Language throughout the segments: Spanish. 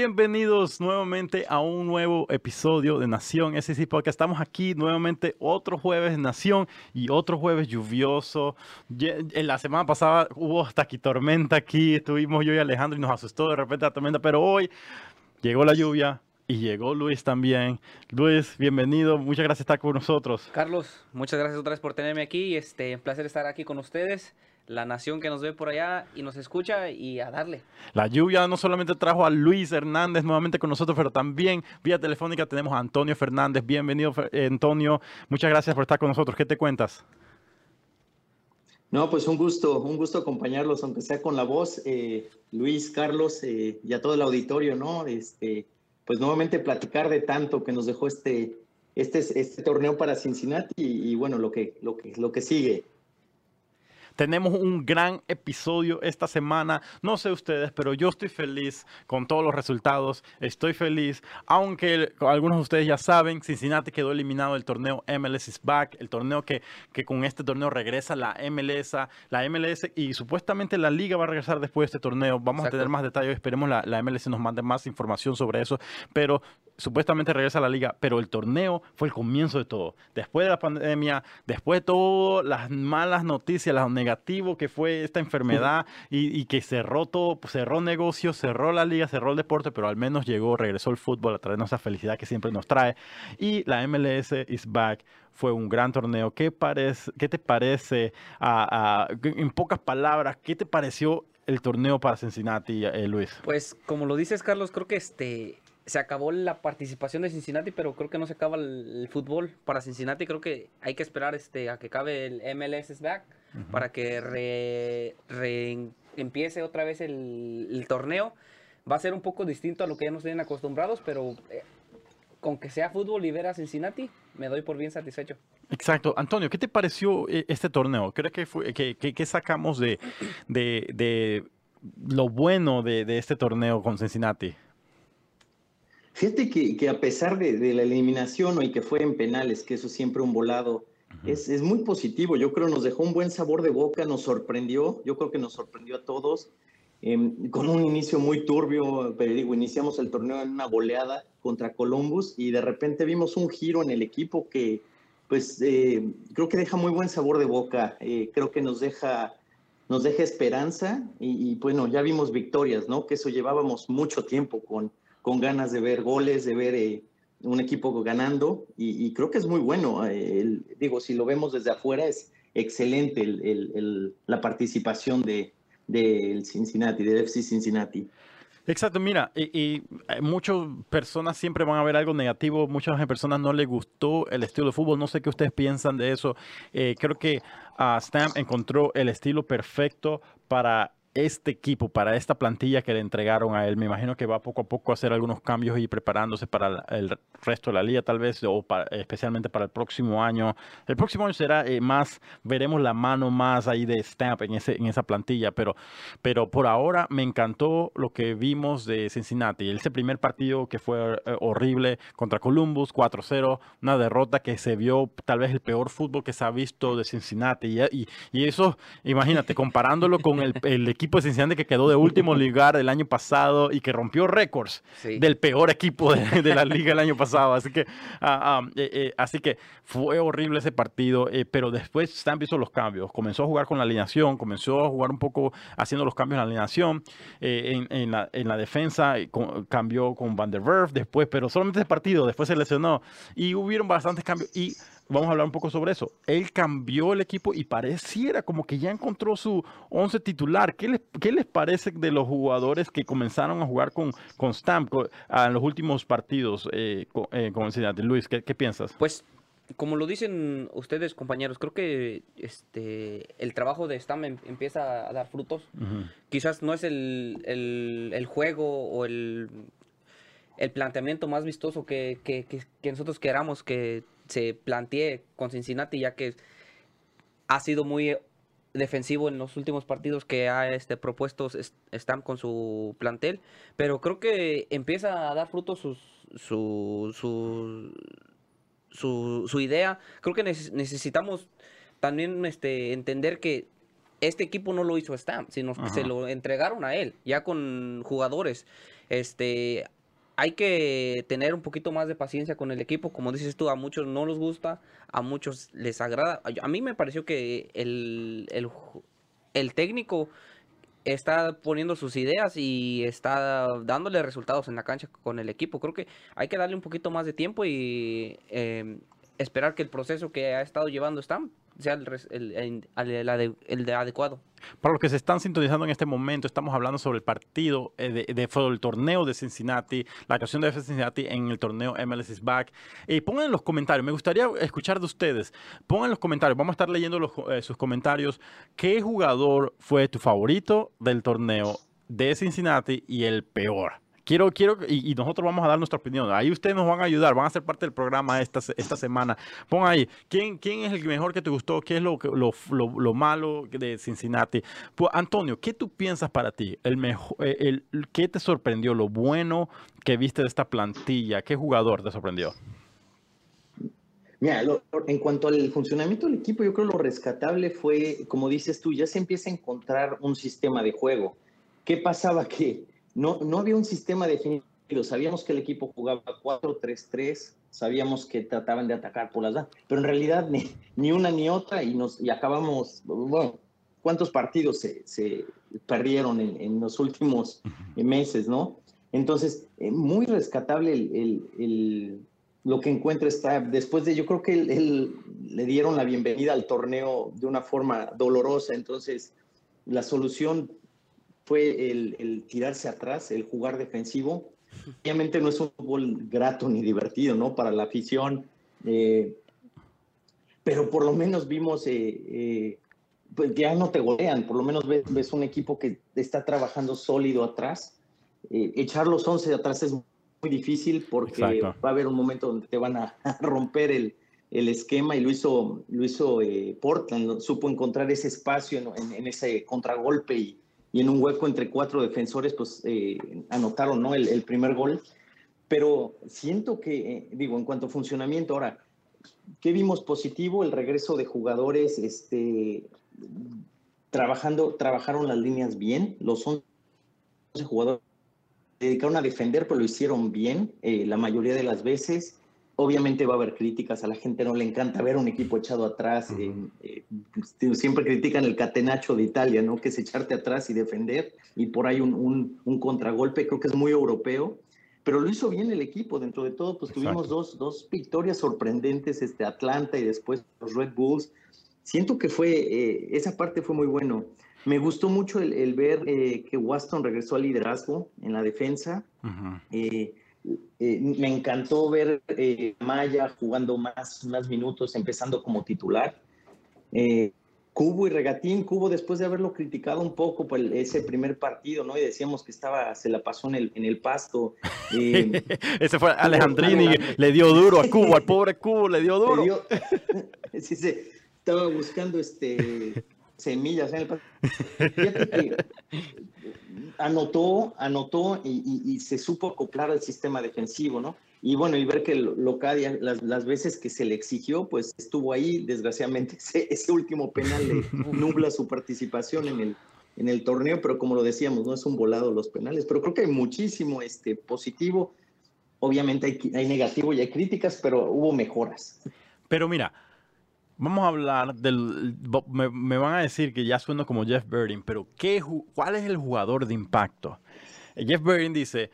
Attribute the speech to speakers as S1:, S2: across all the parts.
S1: Bienvenidos nuevamente a un nuevo episodio de Nación SC Podcast. Estamos aquí nuevamente otro jueves Nación y otro jueves lluvioso. En la semana pasada hubo hasta aquí tormenta aquí, estuvimos yo y Alejandro y nos asustó de repente la tormenta, pero hoy llegó la lluvia, y llegó Luis también. Luis, bienvenido. Muchas gracias por estar con nosotros.
S2: Carlos, muchas gracias otra vez por tenerme aquí. Este, un placer estar aquí con ustedes la nación que nos ve por allá y nos escucha y a darle.
S1: La lluvia no solamente trajo a Luis Hernández nuevamente con nosotros, pero también vía telefónica tenemos a Antonio Fernández. Bienvenido, Antonio. Muchas gracias por estar con nosotros. ¿Qué te cuentas?
S3: No, pues un gusto, un gusto acompañarlos, aunque sea con la voz, eh, Luis, Carlos eh, y a todo el auditorio, ¿no? Este, pues nuevamente platicar de tanto que nos dejó este, este, este torneo para Cincinnati y, y bueno, lo que, lo que, lo que sigue.
S1: Tenemos un gran episodio esta semana. No sé ustedes, pero yo estoy feliz con todos los resultados. Estoy feliz, aunque algunos de ustedes ya saben, Cincinnati quedó eliminado del torneo MLS is back, el torneo que, que con este torneo regresa la MLS, la MLS y supuestamente la liga va a regresar después de este torneo. Vamos a tener más detalles, esperemos la, la MLS nos mande más información sobre eso, pero supuestamente regresa a la liga, pero el torneo fue el comienzo de todo. Después de la pandemia, después de todas las malas noticias, lo negativo que fue esta enfermedad y, que cerró todo, pues, cerró negocios, cerró la liga, cerró el deporte, pero al menos llegó, regresó el fútbol a traernos esa felicidad que siempre nos trae. Y la MLS is back. Fue un gran torneo. ¿Qué, parece, qué te parece, en pocas palabras, qué te pareció el torneo para Cincinnati, eh, Luis?
S2: Pues como lo dices, Carlos, creo que este se acabó la participación de Cincinnati, pero creo que no se acaba el, fútbol para Cincinnati. Creo que hay que esperar este, a que acabe el MLS back para que empiece otra vez el, torneo. Va a ser un poco distinto a lo que ya nos tienen acostumbrados, pero eh, con que sea fútbol y ver a Cincinnati, me doy por bien satisfecho.
S1: Exacto. Antonio, ¿qué te pareció eh, este torneo? ¿Crees que, fue, que, sacamos de, de, lo bueno de, de este torneo con Cincinnati?
S3: Fíjate que, a pesar de, la eliminación y que fue en penales, que eso siempre un volado, es, es, muy positivo. Yo creo nos dejó un buen sabor de boca, nos sorprendió, yo creo que nos sorprendió a todos. Em, con un inicio muy turbio, pero digo, iniciamos el torneo en una goleada contra Columbus y de repente vimos un giro en el equipo que, pues, eh, creo que deja muy buen sabor de boca. Eh, creo que nos deja, nos deja esperanza y, y, bueno, ya vimos victorias, ¿no? Que eso llevábamos mucho tiempo con, con ganas de ver goles, de ver eh, un equipo ganando y, creo que es muy bueno. Eh, digo, si lo vemos desde afuera es excelente la participación de, del Cincinnati, del FC Cincinnati.
S1: Exacto, mira, y, eh, muchas personas siempre van a ver algo negativo, muchas personas no les gustó el estilo de fútbol, no sé qué ustedes piensan de eso. creo que uh, Stamp encontró el estilo perfecto para este equipo, para esta plantilla que le entregaron a él. Me imagino que va poco a poco a hacer algunos cambios y preparándose para el resto de la liga, tal vez, o especialmente para el próximo año. El próximo año será eh, más, veremos la mano más ahí de Stamp en, ese, en esa plantilla, pero, pero por ahora me encantó lo que vimos de Cincinnati. Ese primer partido que fue eh, horrible contra Columbus, 4-0, una derrota que se vio tal vez el peor fútbol que se ha visto de Cincinnati. Y, y, eso, imagínate, comparándolo con el, el equipo de Cincinnati que quedó de último lugar el año pasado y que rompió récords del peor equipo de, la liga el año pasado. Así que, ah, ah, eh, eh, así que fue horrible ese partido, eh, pero después están visto los cambios. Comenzó a jugar con la alineación, comenzó a jugar un poco haciendo los cambios en la alineación. En, la, en, la, defensa cambió con Van der Werf después, pero solamente ese partido, después se lesionó y hubieron bastantes cambios. Y vamos a hablar un poco sobre eso. Él cambió el equipo y pareciera como que ya encontró su once titular. ¿Qué les, qué les parece de los jugadores que comenzaron a jugar con, con Stamp en los últimos partidos eh, con, eh, Luis, ¿qué, piensas?
S2: Pues como lo dicen ustedes, compañeros, creo que este el trabajo de Stamp em, empieza a dar frutos. Quizás no es el, el, juego o el, el planteamiento más vistoso que, que, que nosotros queramos que se plantee con Cincinnati, ya que ha sido muy defensivo en los últimos partidos que ha este, propuesto Stamp con su plantel, pero creo que empieza a dar frutos su, su, su, idea. Creo que necesitamos también este, entender que este equipo no lo hizo Stamp, sino que se lo entregaron a él, ya con jugadores. Este, hay que tener un poquito más de paciencia con el equipo. Como dices tú, a muchos no les gusta, a muchos les agrada. A mí me pareció que el, el, técnico está poniendo sus ideas y está dándole resultados en la cancha con el equipo. Creo que hay que darle un poquito más de tiempo y eh, esperar que el proceso que ha estado llevando Stam sea el, el, adecuado.
S1: Para los que se están sintonizando en este momento, estamos hablando sobre el partido eh, de, el torneo de Cincinnati, la actuación de Cincinnati en el torneo MLS is Back. Y pongan en los comentarios, me gustaría escuchar de ustedes. Pongan en los comentarios, vamos a estar leyendo eh, sus comentarios. ¿Qué jugador fue tu favorito del torneo de Cincinnati y el peor? Quiero, quiero, y, nosotros vamos a dar nuestra opinión. Ahí ustedes nos van a ayudar, van a ser parte del programa esta, esta semana. Pon ahí, ¿quién, ¿quién es el mejor que te gustó? ¿Qué es lo, lo, lo, malo de Cincinnati? Antonio, ¿qué tú piensas para ti? El mejor, eh, el, ¿Qué te sorprendió? Lo bueno que viste de esta plantilla. ¿Qué jugador te sorprendió?
S3: Mira, en cuanto al funcionamiento del equipo, yo creo lo rescatable fue, como dices tú, ya se empieza a encontrar un sistema de juego. ¿Qué pasaba? Que no, no había un sistema definido. Sabíamos que el equipo jugaba 4-3-3, sabíamos que trataban de atacar por las dos, pero en realidad ni, ni, una ni otra y, nos, y acabamos, bueno, ¿cuántos partidos se, se perdieron en, en, los últimos meses, no? Entonces, eh, muy rescatable el, el, lo que encuentra está después de, yo creo que él, le dieron la bienvenida al torneo de una forma dolorosa, entonces la solución fue el, tirarse atrás, el jugar defensivo. Obviamente no es un fútbol grato ni divertido, ¿no? Para la afición. Eh, pero por lo menos vimos, eh, eh, pues ya no te golean, por lo menos ves, un equipo que está trabajando sólido atrás. echar los 11 de atrás es muy difícil porque va a haber un momento donde te van a, romper el, esquema y lo hizo, lo hizo Portland, supo encontrar ese espacio en, en ese contragolpe y, y en un hueco entre cuatro defensores, pues eh, anotaron ¿no? el, primer gol. Pero siento que, eh, digo, en cuanto a funcionamiento, ahora, ¿qué vimos positivo? El regreso de jugadores, este, trabajando, trabajaron las líneas bien, los 11 jugadores dedicaron a defender, pero lo hicieron bien eh, la mayoría de las veces. Obviamente va a haber críticas, a la gente no le encanta ver un equipo echado atrás. Eh, eh, siempre critican el catenacho de Italia, ¿no? Que es echarte atrás y defender. Y por ahí un, un, contragolpe, creo que es muy europeo. Pero lo hizo bien el equipo, dentro de todo, pues tuvimos dos, dos, victorias sorprendentes, este Atlanta y después los Red Bulls. Siento que fue, eh, esa parte fue muy bueno. Me gustó mucho el, ver que Waston regresó al liderazgo en la defensa. Eh, me encantó ver eh, Maya jugando más, más minutos, empezando como titular. Eh, Cubo y Regatín, Cubo después de haberlo criticado un poco por ese primer partido, ¿no? Y decíamos que estaba, se la pasó en el, en el pasto.
S1: ese fue Alejandrini, le dio duro a Cubo, al pobre Cubo le dio duro.
S3: sí, sí, estaba buscando este semillas en el pasto. Fíjate que anotó, anotó y, se supo acoplar al sistema defensivo, ¿no? Y bueno, y ver que Locadia, las, las veces que se le exigió, pues estuvo ahí, desgraciadamente ese, último penal le nubla su participación en el, en el torneo, pero como lo decíamos, no es un volado los penales, pero creo que hay muchísimo este, positivo, obviamente hay, hay negativo y hay críticas, pero hubo mejoras.
S1: Pero mira, Vamos a hablar del. Me, van a decir que ya sueno como Jeff Birding, pero ¿qué, ¿cuál es el jugador de impacto? Jeff Birding dice: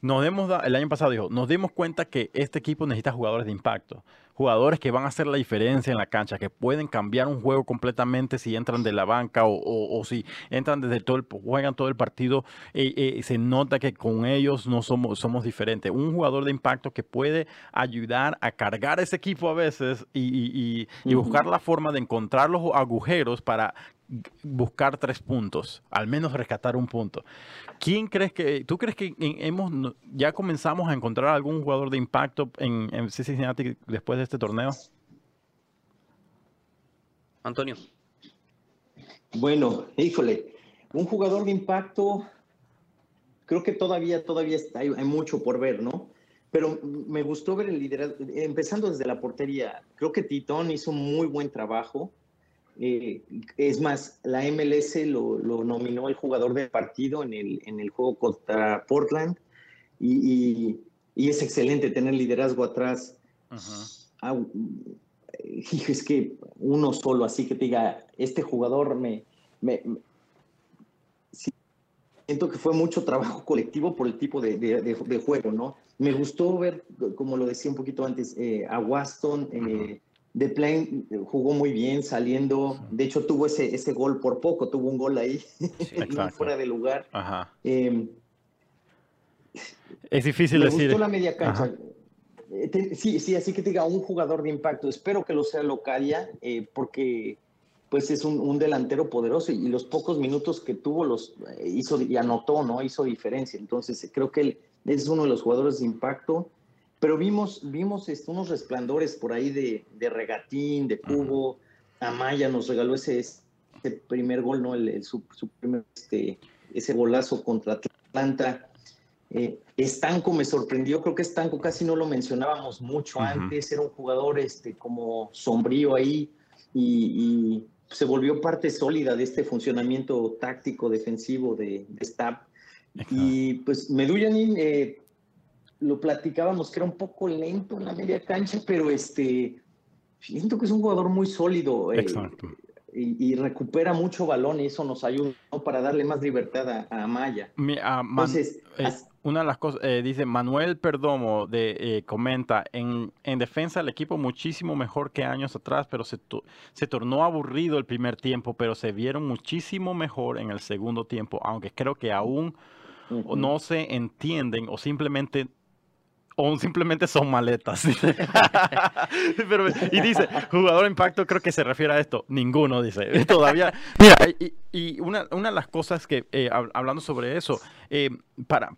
S1: nos demos, el año pasado dijo, nos dimos cuenta que este equipo necesita jugadores de impacto, jugadores que van a hacer la diferencia en la cancha, que pueden cambiar un juego completamente si entran de la banca o, si entran desde todo el, juegan todo el partido, y eh, eh, se nota que con ellos no somos, somos diferentes. Un jugador de impacto que puede ayudar a cargar ese equipo a veces y, buscar la forma de encontrar los agujeros para buscar tres puntos, al menos rescatar un punto. ¿Quién crees que, tú crees que hemos, ya comenzamos a encontrar algún jugador de impacto en, en Cincinnati después de este torneo?
S2: Antonio.
S3: Bueno, híjole, un jugador de impacto, creo que todavía, todavía está, hay, mucho por ver, ¿no? Pero me gustó ver el liderazgo, empezando desde la portería. Creo que Titón hizo muy buen trabajo Eh, es más, la MLS lo, nominó el jugador del partido en el, en el juego contra Portland y, es excelente tener liderazgo atrás. Ah, es que uno solo, así que te diga, este jugador me, siento que fue mucho trabajo colectivo por el tipo de, juego, ¿no? Me gustó ver, como lo decía un poquito antes, eh, a Waston. Eh, de Plain jugó muy bien saliendo. De hecho, tuvo ese, ese gol por poco, tuvo un gol ahí, fuera de lugar. Em,
S1: es difícil
S3: me
S1: decir.
S3: Gustó la media cancha. Eh, sí, sí, así que te diga un jugador de impacto. Espero que lo sea Locadia, porque pues es un, delantero poderoso y los pocos minutos que tuvo los eh, hizo y anotó, ¿no? Hizo diferencia. Entonces creo que él es uno de los jugadores de impacto. Pero vimos, vimos este, unos resplandores por ahí de, regatín, de cubo. Amaya nos regaló ese, primer gol, ¿no? El, su, primer, este, ese golazo contra Atlanta. Eh, Estanco me sorprendió, creo que Estanco casi no lo mencionábamos mucho antes, era un jugador este, como sombrío ahí y se volvió parte sólida de este funcionamiento táctico defensivo de, de Y pues Medullanin, eh, lo platicábamos que era un poco lento en la media cancha, pero este, siento que es un jugador muy sólido. Eh, y, recupera mucho balón y eso nos ayuda para darle más libertad a, a Amaya.
S1: Entonces, eh, una de las cosas, eh, dice Manuel Perdomo, de, eh, comenta, en, en, defensa el equipo muchísimo mejor que años atrás, pero se, se tornó aburrido el primer tiempo, pero se vieron muchísimo mejor en el segundo tiempo, aunque creo que aún no se entienden o simplemente o simplemente son maletas. y dice, jugador de impacto, creo que se refiere a esto. Ninguno, dice. Todavía. Mira, y, una, una, de las cosas que, eh, hablando sobre eso, eh, para,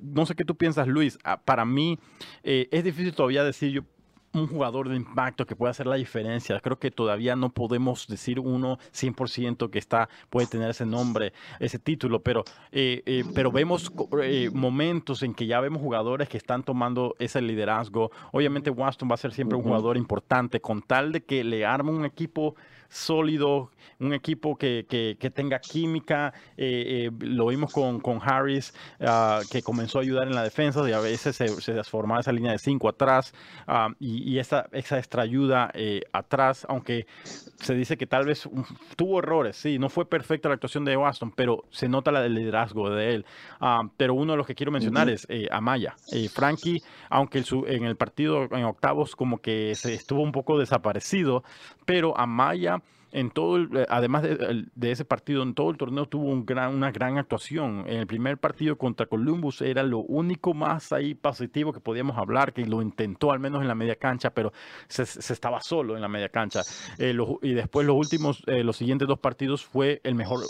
S1: no sé qué tú piensas, Luis, ah, para mí eh, es difícil todavía decir, yo un jugador de impacto que pueda hacer la diferencia. Creo que todavía no podemos decir uno 100% que está, puede tener ese nombre, ese título, pero, eh, eh, pero vemos eh, momentos en que ya vemos jugadores que están tomando ese liderazgo. Obviamente Waston va a ser siempre un jugador importante con tal de que le arme un equipo sólido, un equipo que, que, tenga química. Eh, eh, lo vimos con, con Harris, ah, que comenzó a ayudar en la defensa y a veces se, se formaba esa línea de cinco atrás ah, y, y, esa, esa extra ayuda eh, atrás, aunque se dice que tal vez tuvo errores, sí, no fue perfecta la actuación de Waston, pero se nota la, el liderazgo de él. Ah, pero uno de los que quiero mencionar es Amaya. Frankie, aunque en el partido en octavos como que se estuvo un poco desaparecido, pero Amaya en todo, eh, además de, ese partido, en todo el torneo tuvo una gran actuación. En el primer partido contra Columbus era lo único más ahí positivo que podíamos hablar, que lo intentó al menos en la media cancha, pero se, estaba solo en la media cancha. Eh, y después los últimos, eh, los siguientes dos partidos fue el mejor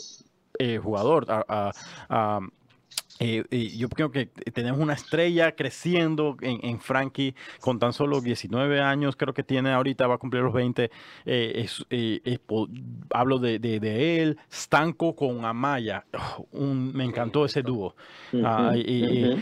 S1: jugador. Eh, yo creo que tenemos una estrella creciendo en, Frankie con tan solo 19 años, creo que tiene ahorita, va a cumplir los 20. Eh, eh, hablo de, él, Stanco con Amaya. me encantó ese dúo. Ah, y,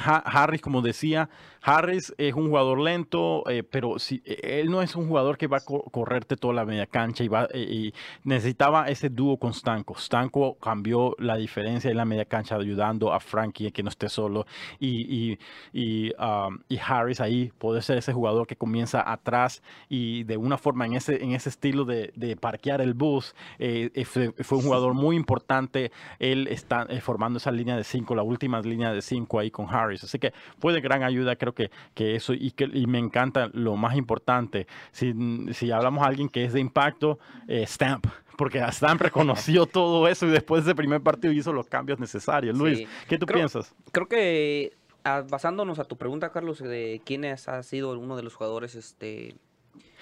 S1: Harris, como decía, Harris es un jugador lento, pero si, él no es un jugador que va a correrte toda la media cancha y, va, y necesitaba ese dúo con Stanco. Stanco cambió la diferencia en la media cancha ayudando a a Frankie, que no esté solo, y, y, um, y, Harris ahí puede ser ese jugador que comienza atrás y de una forma en ese, en ese estilo de, de parquear el bus, eh, eh, fue, un jugador muy importante, él está eh, formando esa línea de cinco, la última línea de cinco ahí con Harris, así que fue de gran ayuda, creo que, que eso, y, que, y me encanta lo más importante, si, si hablamos a alguien que es de impacto, Stamp, porque Stamp reconoció todo eso y después de ese primer partido hizo los cambios necesarios. Luis, ¿qué tú piensas?
S2: Creo que ah, basándonos a tu pregunta, Carlos, de quién ha sido uno de los jugadores, este...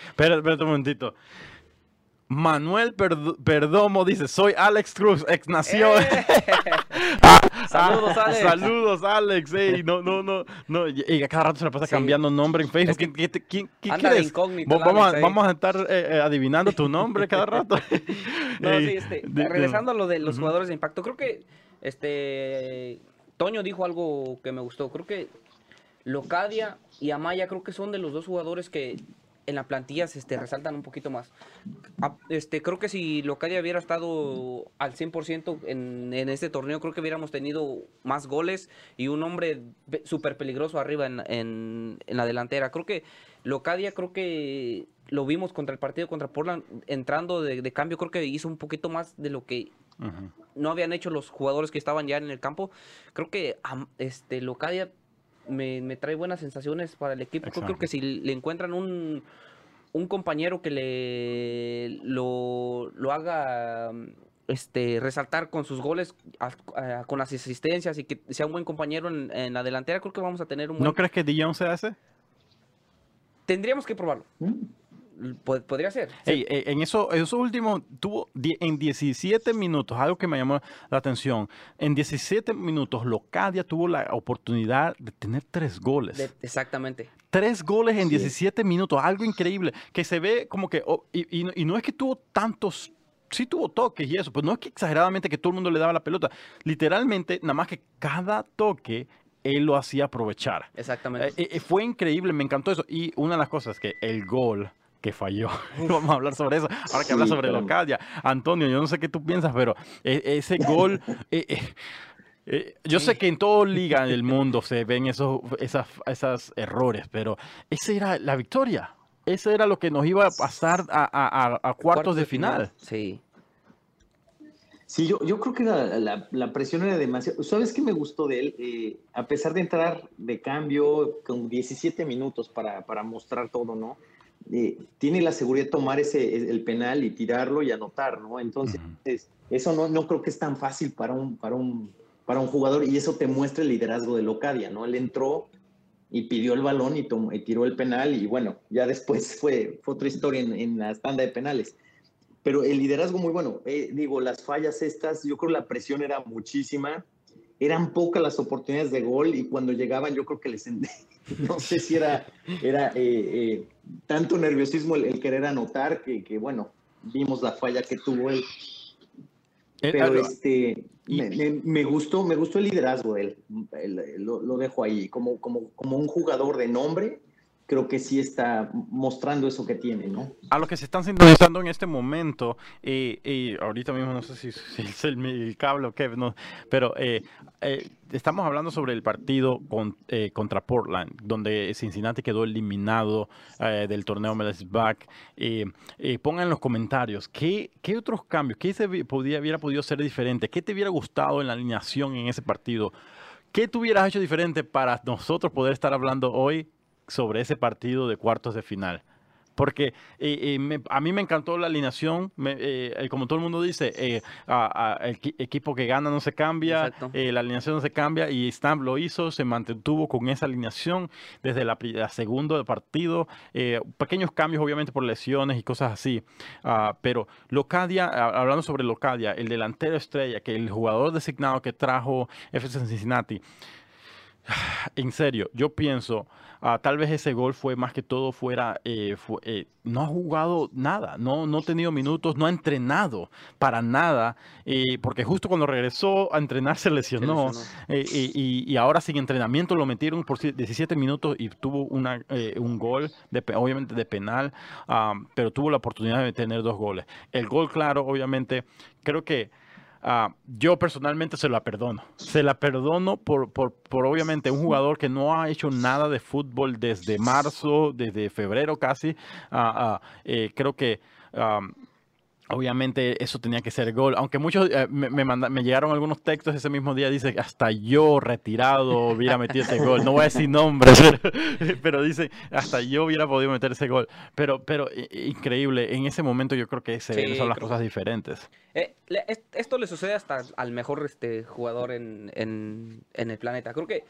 S1: Espera, espera un momentito. Manuel Perdomo dice, soy Alex Cruz, ex nación. Eh. Ah, saludos, Alex. Saludos, Alex. no, no, no, no. Y a cada rato se la pasa cambiando nombre en Facebook. ¿Quién, quieres? Vamos, vamos, a estar eh, eh, adivinando tu nombre cada rato.
S2: no, sí, este, regresando a lo de los jugadores de impacto, creo que este Toño dijo algo que me gustó. Creo que Locadia y Amaya creo que son de los dos jugadores que en la plantilla se este, resaltan un poquito más. Ah, Este, creo que si Locadia hubiera estado al 100% en, en este torneo, creo que hubiéramos tenido más goles y un hombre pe- súper peligroso arriba en, en- en la delantera. Creo que Locadia, creo que lo vimos contra el partido contra Portland, entrando de, de cambio, creo que hizo un poquito más de lo que no habían hecho los jugadores que estaban ya en el campo. Creo que este Locadia me, me trae buenas sensaciones para el equipo. Creo- Creo,
S1: Exacto.
S2: que si le encuentran un, un compañero que le lo, lo haga este resaltar con sus goles, a- a- con las asistencias y que sea un buen compañero en, en la delantera, creo que vamos a tener un buen...
S1: ¿No crees que Dion se hace?
S2: Tendríamos que probarlo.
S3: ¿Mm?
S2: Pod- podría ser.
S1: Eh, en eso, esos últimos, tuvo en 17 minutos, algo que me llamó la atención, en 17 minutos Locadia tuvo la oportunidad de tener tres goles.
S2: De- exactamente.
S1: Tres goles en
S3: Sí.
S1: 17 minutos, algo increíble, que se ve como que, oh, y, y no- y no es que tuvo tantos, sí tuvo toques y eso, pues no es que exageradamente que todo el mundo le daba la pelota, literalmente, nada más que cada toque él lo hacía aprovechar.
S2: Exactamente.
S1: Eh, eh, fue increíble, me encantó eso. Y una de las cosas que el gol que falló, vamos a hablar sobre eso, ahora que hablas sobre
S3: caramba.
S1: Locadia. Antonio, yo no sé qué tú piensas, pero eh, ese gol, eh, eh, eh, yo sé que en toda liga del mundo se ven esos esas, esas errores, pero esa era la victoria. Eso era lo que nos iba a pasar a, a- a- a cuartos de final.
S2: Sí.
S3: Sí, yo, yo creo que la, la- la presión era demasiado. ¿Sabes qué me gustó de él? Eh, a pesar de entrar de cambio con 17 minutos para, para mostrar todo, ¿no? Eh, tiene la seguridad de tomar ese, el penal y tirarlo y anotar, ¿no? Entonces, eso no, no creo que es tan fácil para un, para, un, para un jugador y eso te muestra el liderazgo de Locadia, ¿no? Él entró y pidió el balón y, tomó- y tiró el penal y bueno, ya después fue, fue otra historia en, en la tanda de penales pero el liderazgo muy bueno. Eh, digo, las fallas estas, yo creo la presión era muchísima. Eran pocas las oportunidades de gol y cuando llegaban yo creo que les... No sé si era, era eh, eh, tanto nerviosismo el, el querer anotar que, que, bueno, vimos la falla que tuvo él.
S1: Eh,
S3: Pero este, me, me- me gustó, me gustó el liderazgo de él. El- lo, lo dejo ahí. Como, como, como un jugador de nombre, creo que sí está mostrando eso que tiene, ¿no?
S1: a los que se están sintonizando en este momento, eh, eh, ahorita mismo no sé si, si es el, el cable o qué, no, pero eh, eh, estamos hablando sobre el partido con- eh, contra Portland, donde Cincinnati quedó eliminado eh, del torneo MLS Back. Pongan en los comentarios qué, qué otros cambios, qué se podía, hubiera podido ser diferente, qué te hubiera gustado en la alineación en ese partido. ¿Qué tú hubieras hecho diferente para nosotros poder estar hablando hoy sobre ese partido de cuartos de final? Porque eh, eh, me- a mí me encantó la alineación, me- eh, eh, como todo el mundo dice, eh, a- a- el equi- equipo que gana no se cambia, eh, la alineación no se cambia y Stamp lo hizo, se mantuvo con esa alineación desde la, la segunda partido, eh, pequeños cambios obviamente por lesiones y cosas así, Ah, pero Locadia, ah, hablando sobre Locadia, el delantero estrella, que el jugador designado que trajo FC Cincinnati, en serio, yo pienso, ah, tal vez ese gol fue más que todo fuera, eh, eh, no ha jugado nada, no, no ha tenido minutos, no ha entrenado para nada, eh, porque justo cuando regresó a entrenar se lesionó,
S2: lesionó.
S1: y, ahora sin entrenamiento lo metieron por si- 17 minutos y tuvo una, un gol, de, obviamente de penal, ah, pero tuvo la oportunidad de tener dos goles. El gol, claro, obviamente, creo que Ah, yo personalmente se la perdono. Se la perdono por, por, por obviamente un jugador que no ha hecho nada de fútbol desde marzo, desde febrero casi. Ah, ah, eh, creo que obviamente eso tenía que ser gol. Aunque muchos eh, me, me manda- me llegaron algunos textos ese mismo día, dice hasta yo retirado hubiera metido ese gol. No voy a decir nombres, pero, pero dice hasta yo hubiera podido meter ese gol. Pero, pero increíble, en ese momento yo creo que se ven
S2: Sí,
S1: son las
S2: creo-
S1: cosas diferentes.
S2: Eh, esto le sucede hasta al mejor este, jugador en, en- en el planeta. Creo que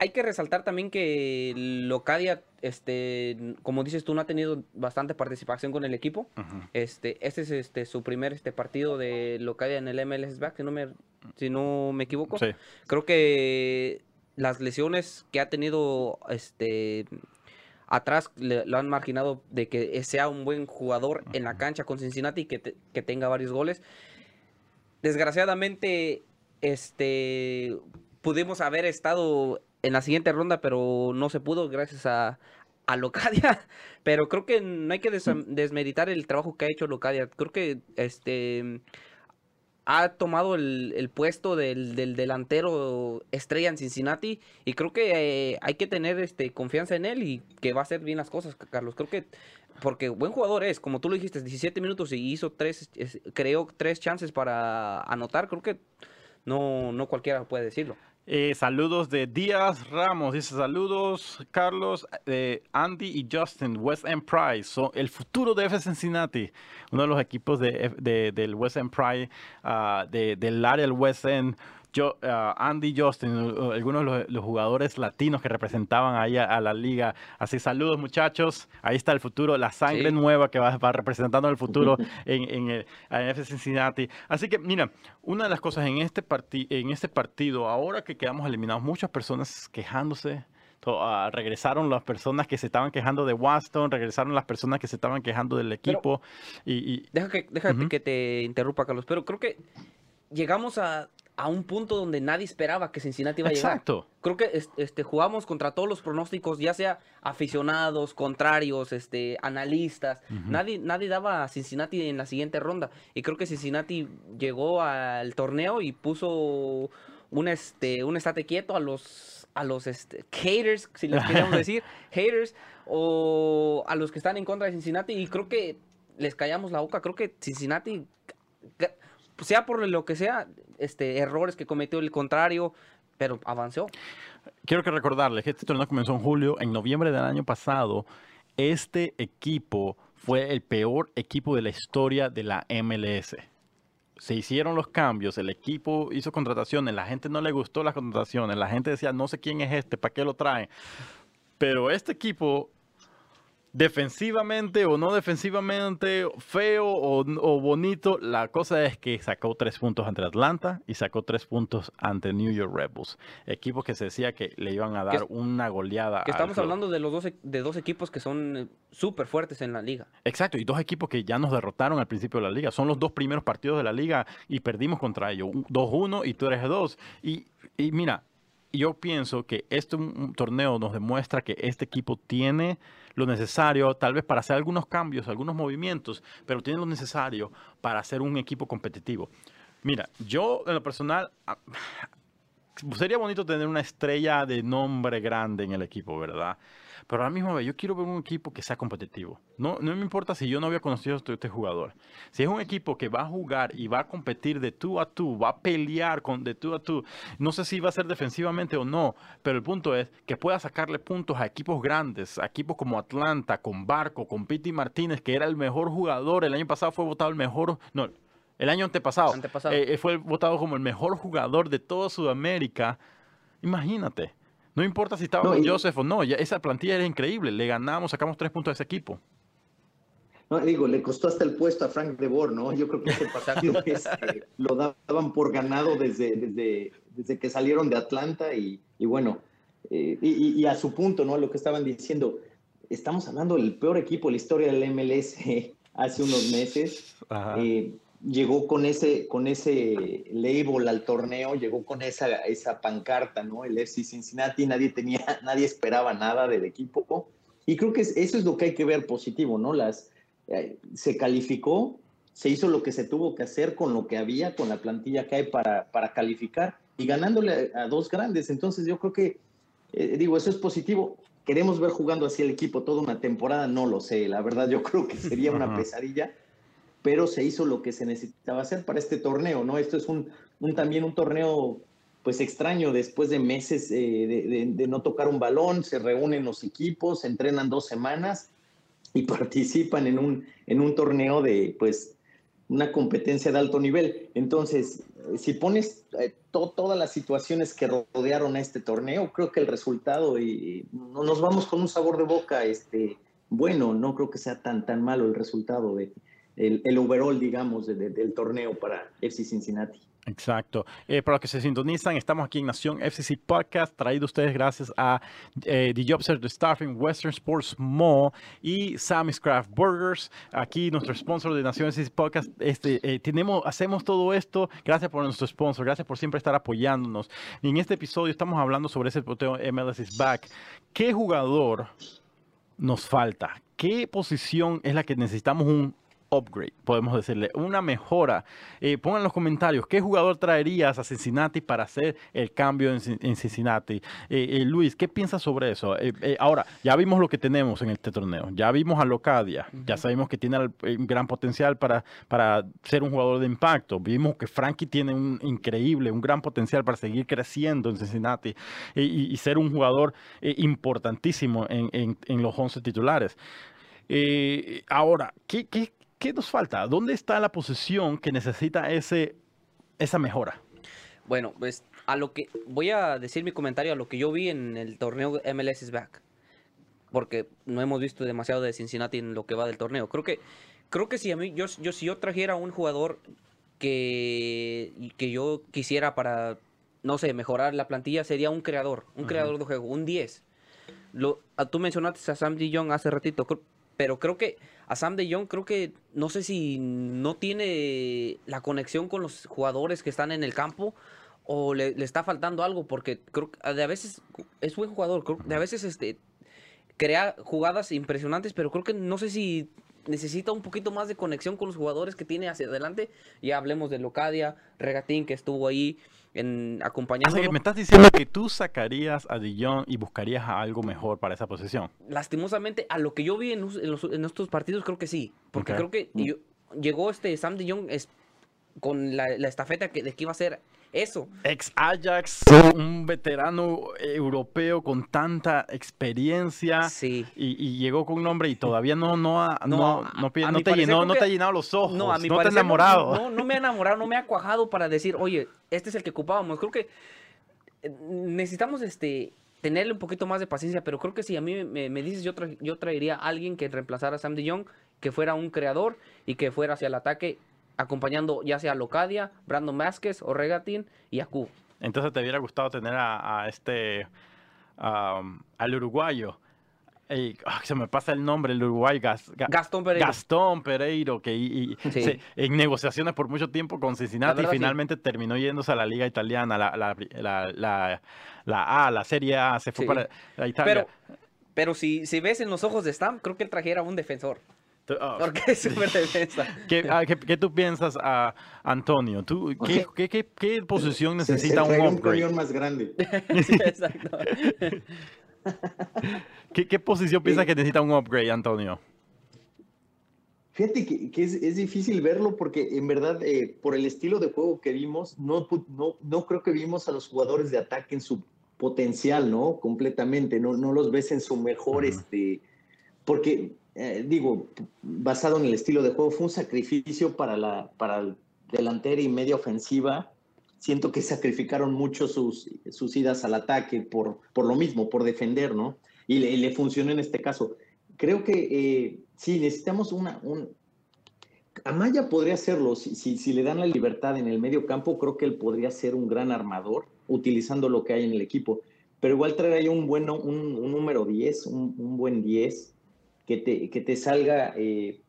S2: hay que resaltar también que Locadia, este, como dices tú, no ha tenido bastante participación con el equipo. Este, este es este, su primer este, partido de Locadia en el MLS Back, si no me, si no me equivoco.
S1: Sí.
S2: Creo que las lesiones que ha tenido este atrás le- lo han marginado de que sea un buen jugador en la cancha con Cincinnati y que, te- que tenga varios goles. Desgraciadamente, este pudimos haber estado en la siguiente ronda, pero no se pudo gracias a, a Locadia, pero creo que no hay que desmeditar el trabajo que ha hecho Locadia. Creo que este ha tomado el, puesto del, delantero estrella en Cincinnati y creo que eh, hay que tener este confianza en él y que va a hacer bien las cosas, Carlos. Creo que porque buen jugador es, como tú lo dijiste, 17 minutos y hizo tres, creó tres chances para anotar, creo que no, no cualquiera puede decirlo.
S1: Eh, saludos de Díaz Ramos, dice saludos Carlos, de Andy y Justin, West End Prize, son el futuro de F Cincinnati, uno de los equipos de, del West End Pride, uh, del área del West End yo, uh, Andy Justin, algunos de los, jugadores latinos que representaban ahí a, la liga. Así, saludos muchachos. Ahí está el futuro, la sangre nueva que va, va, representando el futuro en, el, en Cincinnati. Así que, mira, una de las cosas en este, en este partido, ahora que quedamos eliminados, muchas personas quejándose. Uh, regresaron las personas que se estaban quejando de Waston, regresaron las personas que se estaban quejando del equipo. y,
S2: Deja, que, deja que te interrumpa, Carlos, pero creo que llegamos a, a un punto donde nadie esperaba que Cincinnati iba a llegar. Exacto. Creo que este, jugamos contra todos los pronósticos, ya sea aficionados, contrarios, este, analistas. nadie, nadie daba a Cincinnati en la siguiente ronda. Y creo que Cincinnati llegó al torneo y puso un, este, un estate quieto a los, a los este, haters, si les queríamos decir, haters, o a los que están en contra de Cincinnati. Y creo que les callamos la boca. Creo que Cincinnati sea por lo que sea, este, errores que cometió el contrario, pero avanzó.
S1: Quiero que recordarles que este torneo comenzó en julio. En noviembre del año pasado, este equipo fue el peor equipo de la historia de la MLS. Se hicieron los cambios, el equipo hizo contrataciones, la gente no le gustó las contrataciones, la gente decía, no sé quién es este, ¿para qué lo traen? Pero este equipo defensivamente o no defensivamente, feo o, bonito, la cosa es que sacó tres puntos ante Atlanta y sacó tres puntos ante New York Rebels. Equipos que se decía que le iban a dar una goleada.
S2: Que estamos hablando de los dos, e, de dos equipos que son eh, súper fuertes en la liga.
S1: Exacto, y dos equipos que ya nos derrotaron al principio de la liga. Son los dos primeros partidos de la liga y perdimos contra ellos. 2-1 y 3-2. Y, y mira, yo pienso que este torneo nos demuestra que este equipo tiene lo necesario, tal vez para hacer algunos cambios, algunos movimientos, pero tiene lo necesario para ser un equipo competitivo. Mira, yo en lo personal, ah, sería bonito tener una estrella de nombre grande en el equipo, ¿verdad? Pero ahora mismo yo quiero ver un equipo que sea competitivo. No, no me importa si yo no había conocido a este, este, jugador. Si es un equipo que va a jugar y va a competir de tú a tú, va a pelear con de tú a tú, no sé si va a ser defensivamente o no, pero el punto es que pueda sacarle puntos a equipos grandes, a equipos como Atlanta, con Barco, con Piti Martínez, que era el mejor jugador. El año pasado fue votado el mejor, no, el año antepasado, eh, fue votado como el mejor jugador de toda Sudamérica. Imagínate. No importa si estaba con Joseph o no, ya esa plantilla era increíble. Le ganamos, sacamos tres puntos a ese equipo.
S3: No, digo, le costó hasta el puesto a Frank de Boer, ¿no? Yo creo que ese partido este, lo daban por ganado desde, desde, desde que salieron de Atlanta y, bueno, eh, y, a su punto, ¿no? Lo que estaban diciendo, estamos hablando del peor equipo de la historia del MLS hace unos meses. Eh, llegó con ese, con ese label al torneo, llegó con esa, esa pancarta, ¿no? El FC Cincinnati, nadie tenía, nadie esperaba nada del equipo. Y creo que eso es lo que hay que ver positivo, ¿no? Las, eh, se calificó, se hizo lo que se tuvo que hacer con lo que había, con la plantilla que hay para, para calificar y ganándole a, dos grandes. Entonces yo creo que, eh, digo, eso es positivo. Queremos ver jugando así el equipo toda una temporada, no lo sé, la verdad yo creo que sería una pesadilla pero se hizo lo que se necesitaba hacer para este torneo, ¿no? Esto es un, también un torneo pues extraño después de meses eh, de, no tocar un balón, se reúnen los equipos, se entrenan dos semanas y participan en un, en un torneo de pues una competencia de alto nivel. Entonces, si pones eh, todas las situaciones que rodearon a este torneo, creo que el resultado y, nos vamos con un sabor de boca este, bueno, no creo que sea tan, tan malo el resultado de, el, overall, digamos, del torneo para FC Cincinnati.
S1: Exacto. Eh, para los que se sintonizan, estamos aquí en Nación FCC Podcast, traído ustedes gracias a eh, The Jobs The Staffing, Western Sports Mall y Sammy's Craft Burgers. Aquí nuestro sponsor de Nación FCC Podcast. Este, eh, tenemos, hacemos todo esto gracias por nuestro sponsor, gracias por siempre estar apoyándonos. Y en este episodio estamos hablando sobre ese poteo MLS is back. ¿Qué jugador nos falta? ¿Qué posición es la que necesitamos un upgrade, podemos decirle, una mejora. Eh, pongan en los comentarios qué jugador traerías a Cincinnati para hacer el cambio en, Cincinnati. Eh, eh, Luis, ¿qué piensas sobre eso? ahora, ya vimos lo que tenemos en este torneo, ya vimos a Locadia, ya sabemos que tiene un gran potencial para, para ser un jugador de impacto. Vimos que Frankie tiene un increíble, un gran potencial para seguir creciendo en Cincinnati y, ser un jugador importantísimo en, los 11 titulares. ahora, ¿qué, qué, ¿qué nos falta? ¿Dónde está la posición que necesita ese, esa mejora?
S2: Bueno, pues a lo que voy a decir mi comentario a lo que yo vi en el torneo MLS is back. Porque no hemos visto demasiado de Cincinnati en lo que va del torneo. Creo que creo que si a mí yo, yo si yo trajera un jugador que que yo quisiera para no sé, mejorar la plantilla sería un creador, un creador de juego, un 10. Lo, tú mencionaste a Sam Dillon hace ratito, pero creo que a Sam de Jong creo que no sé si no tiene la conexión con los jugadores que están en el campo o le, está faltando algo porque creo que de a veces es buen jugador, creo, de a veces este crea jugadas impresionantes, pero creo que no sé si necesita un poquito más de conexión con los jugadores que tiene hacia adelante. Ya hablemos de Locadia, Regatín que estuvo ahí en acompañando.
S1: Así que me estás diciendo que tú sacarías a Dijon y buscarías algo mejor para esa posición.
S2: Lastimosamente, a lo que yo vi en, estos partidos, creo que sí. Porque creo que llegó este Sam Dijon es, con la, estafeta que, de que iba a ser eso.
S1: Ex Ajax, un veterano europeo con tanta experiencia.
S2: Sí.
S1: Y, llegó con un nombre y todavía no, no, no, no, te, llenó, no te ha llenado los ojos. No, a mi no te ha enamorado.
S2: No, no, me ha enamorado, no me ha cuajado para decir, oye, este es el que ocupábamos. Creo que eh, necesitamos este tenerle un poquito más de paciencia, pero creo que si a mí me, dices, yo, yo traería a alguien que reemplazara a Sam de Jong, que fuera un creador y que fuera hacia el ataque acompañando ya sea a Locadia, Brandon Vázquez o Regatin y a Q.
S1: Entonces te hubiera gustado tener a, este, al uruguayo. Ah, se me pasa el nombre, el uruguayo
S2: Gastón Pereiro.
S1: Gastón Pereiro, que en negociaciones por mucho tiempo con Cincinnati y finalmente terminó yéndose a la liga italiana, la, la, la, A, la Serie A, se fue para Italia.
S2: Pero, pero si, si ves en los ojos de Stam, creo que él trajera un defensor. Oh. Porque es súper defensa.
S1: Ah, ¿Qué, ¿qué, tú piensas, a Antonio? ¿Tú, qué, qué, qué, posición necesita un upgrade?
S3: un más grande.
S2: sí, exacto.
S1: ¿Qué, posición piensas que necesita un upgrade, Antonio?
S3: Fíjate que, que es, es, difícil verlo porque en verdad eh, por el estilo de juego que vimos, no, no, no creo que vimos a los jugadores de ataque en su potencial, ¿no? Completamente, no, no los ves en su mejor, este, porque eh, digo, basado en el estilo de juego, fue un sacrificio para la para el delantera y media ofensiva. Siento que sacrificaron mucho sus, sus idas al ataque por, por lo mismo, por defender, ¿no? Y le, funcionó en este caso. Creo que eh, sí, necesitamos una... Un, Amaya podría hacerlo, si, si, le dan la libertad en el medio campo, creo que él podría ser un gran armador, utilizando lo que hay en el equipo. Pero igual traer ahí un, bueno, un, un número 10, un, un buen 10, que te, que te salga, eh,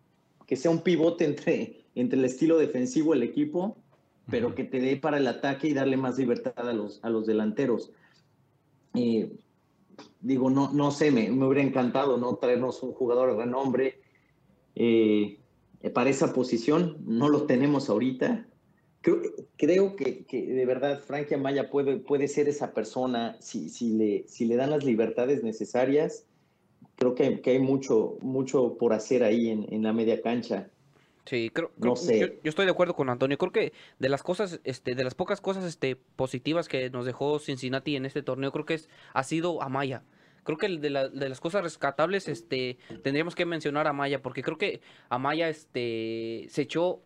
S3: que sea un pivote entre, entre el estilo defensivo del equipo, pero que te dé para el ataque y darle más libertad a los, a los delanteros. Eh, digo, no, no sé, me, me, hubiera encantado no traernos un jugador de renombre eh, para esa posición, no lo tenemos ahorita. Creo, creo que, que, de verdad Frankie Amaya puede, puede ser esa persona si, si, le, si le dan las libertades necesarias creo que, hay mucho, mucho por hacer ahí en, la media cancha.
S2: Sí, creo, no sé. Yo, estoy de acuerdo con Antonio. Creo que de las cosas, este, de las pocas cosas este, positivas que nos dejó Cincinnati en este torneo, creo que es, ha sido Amaya. Creo que de, de las cosas rescatables, este, tendríamos que mencionar a Amaya, porque creo que Amaya este, se echó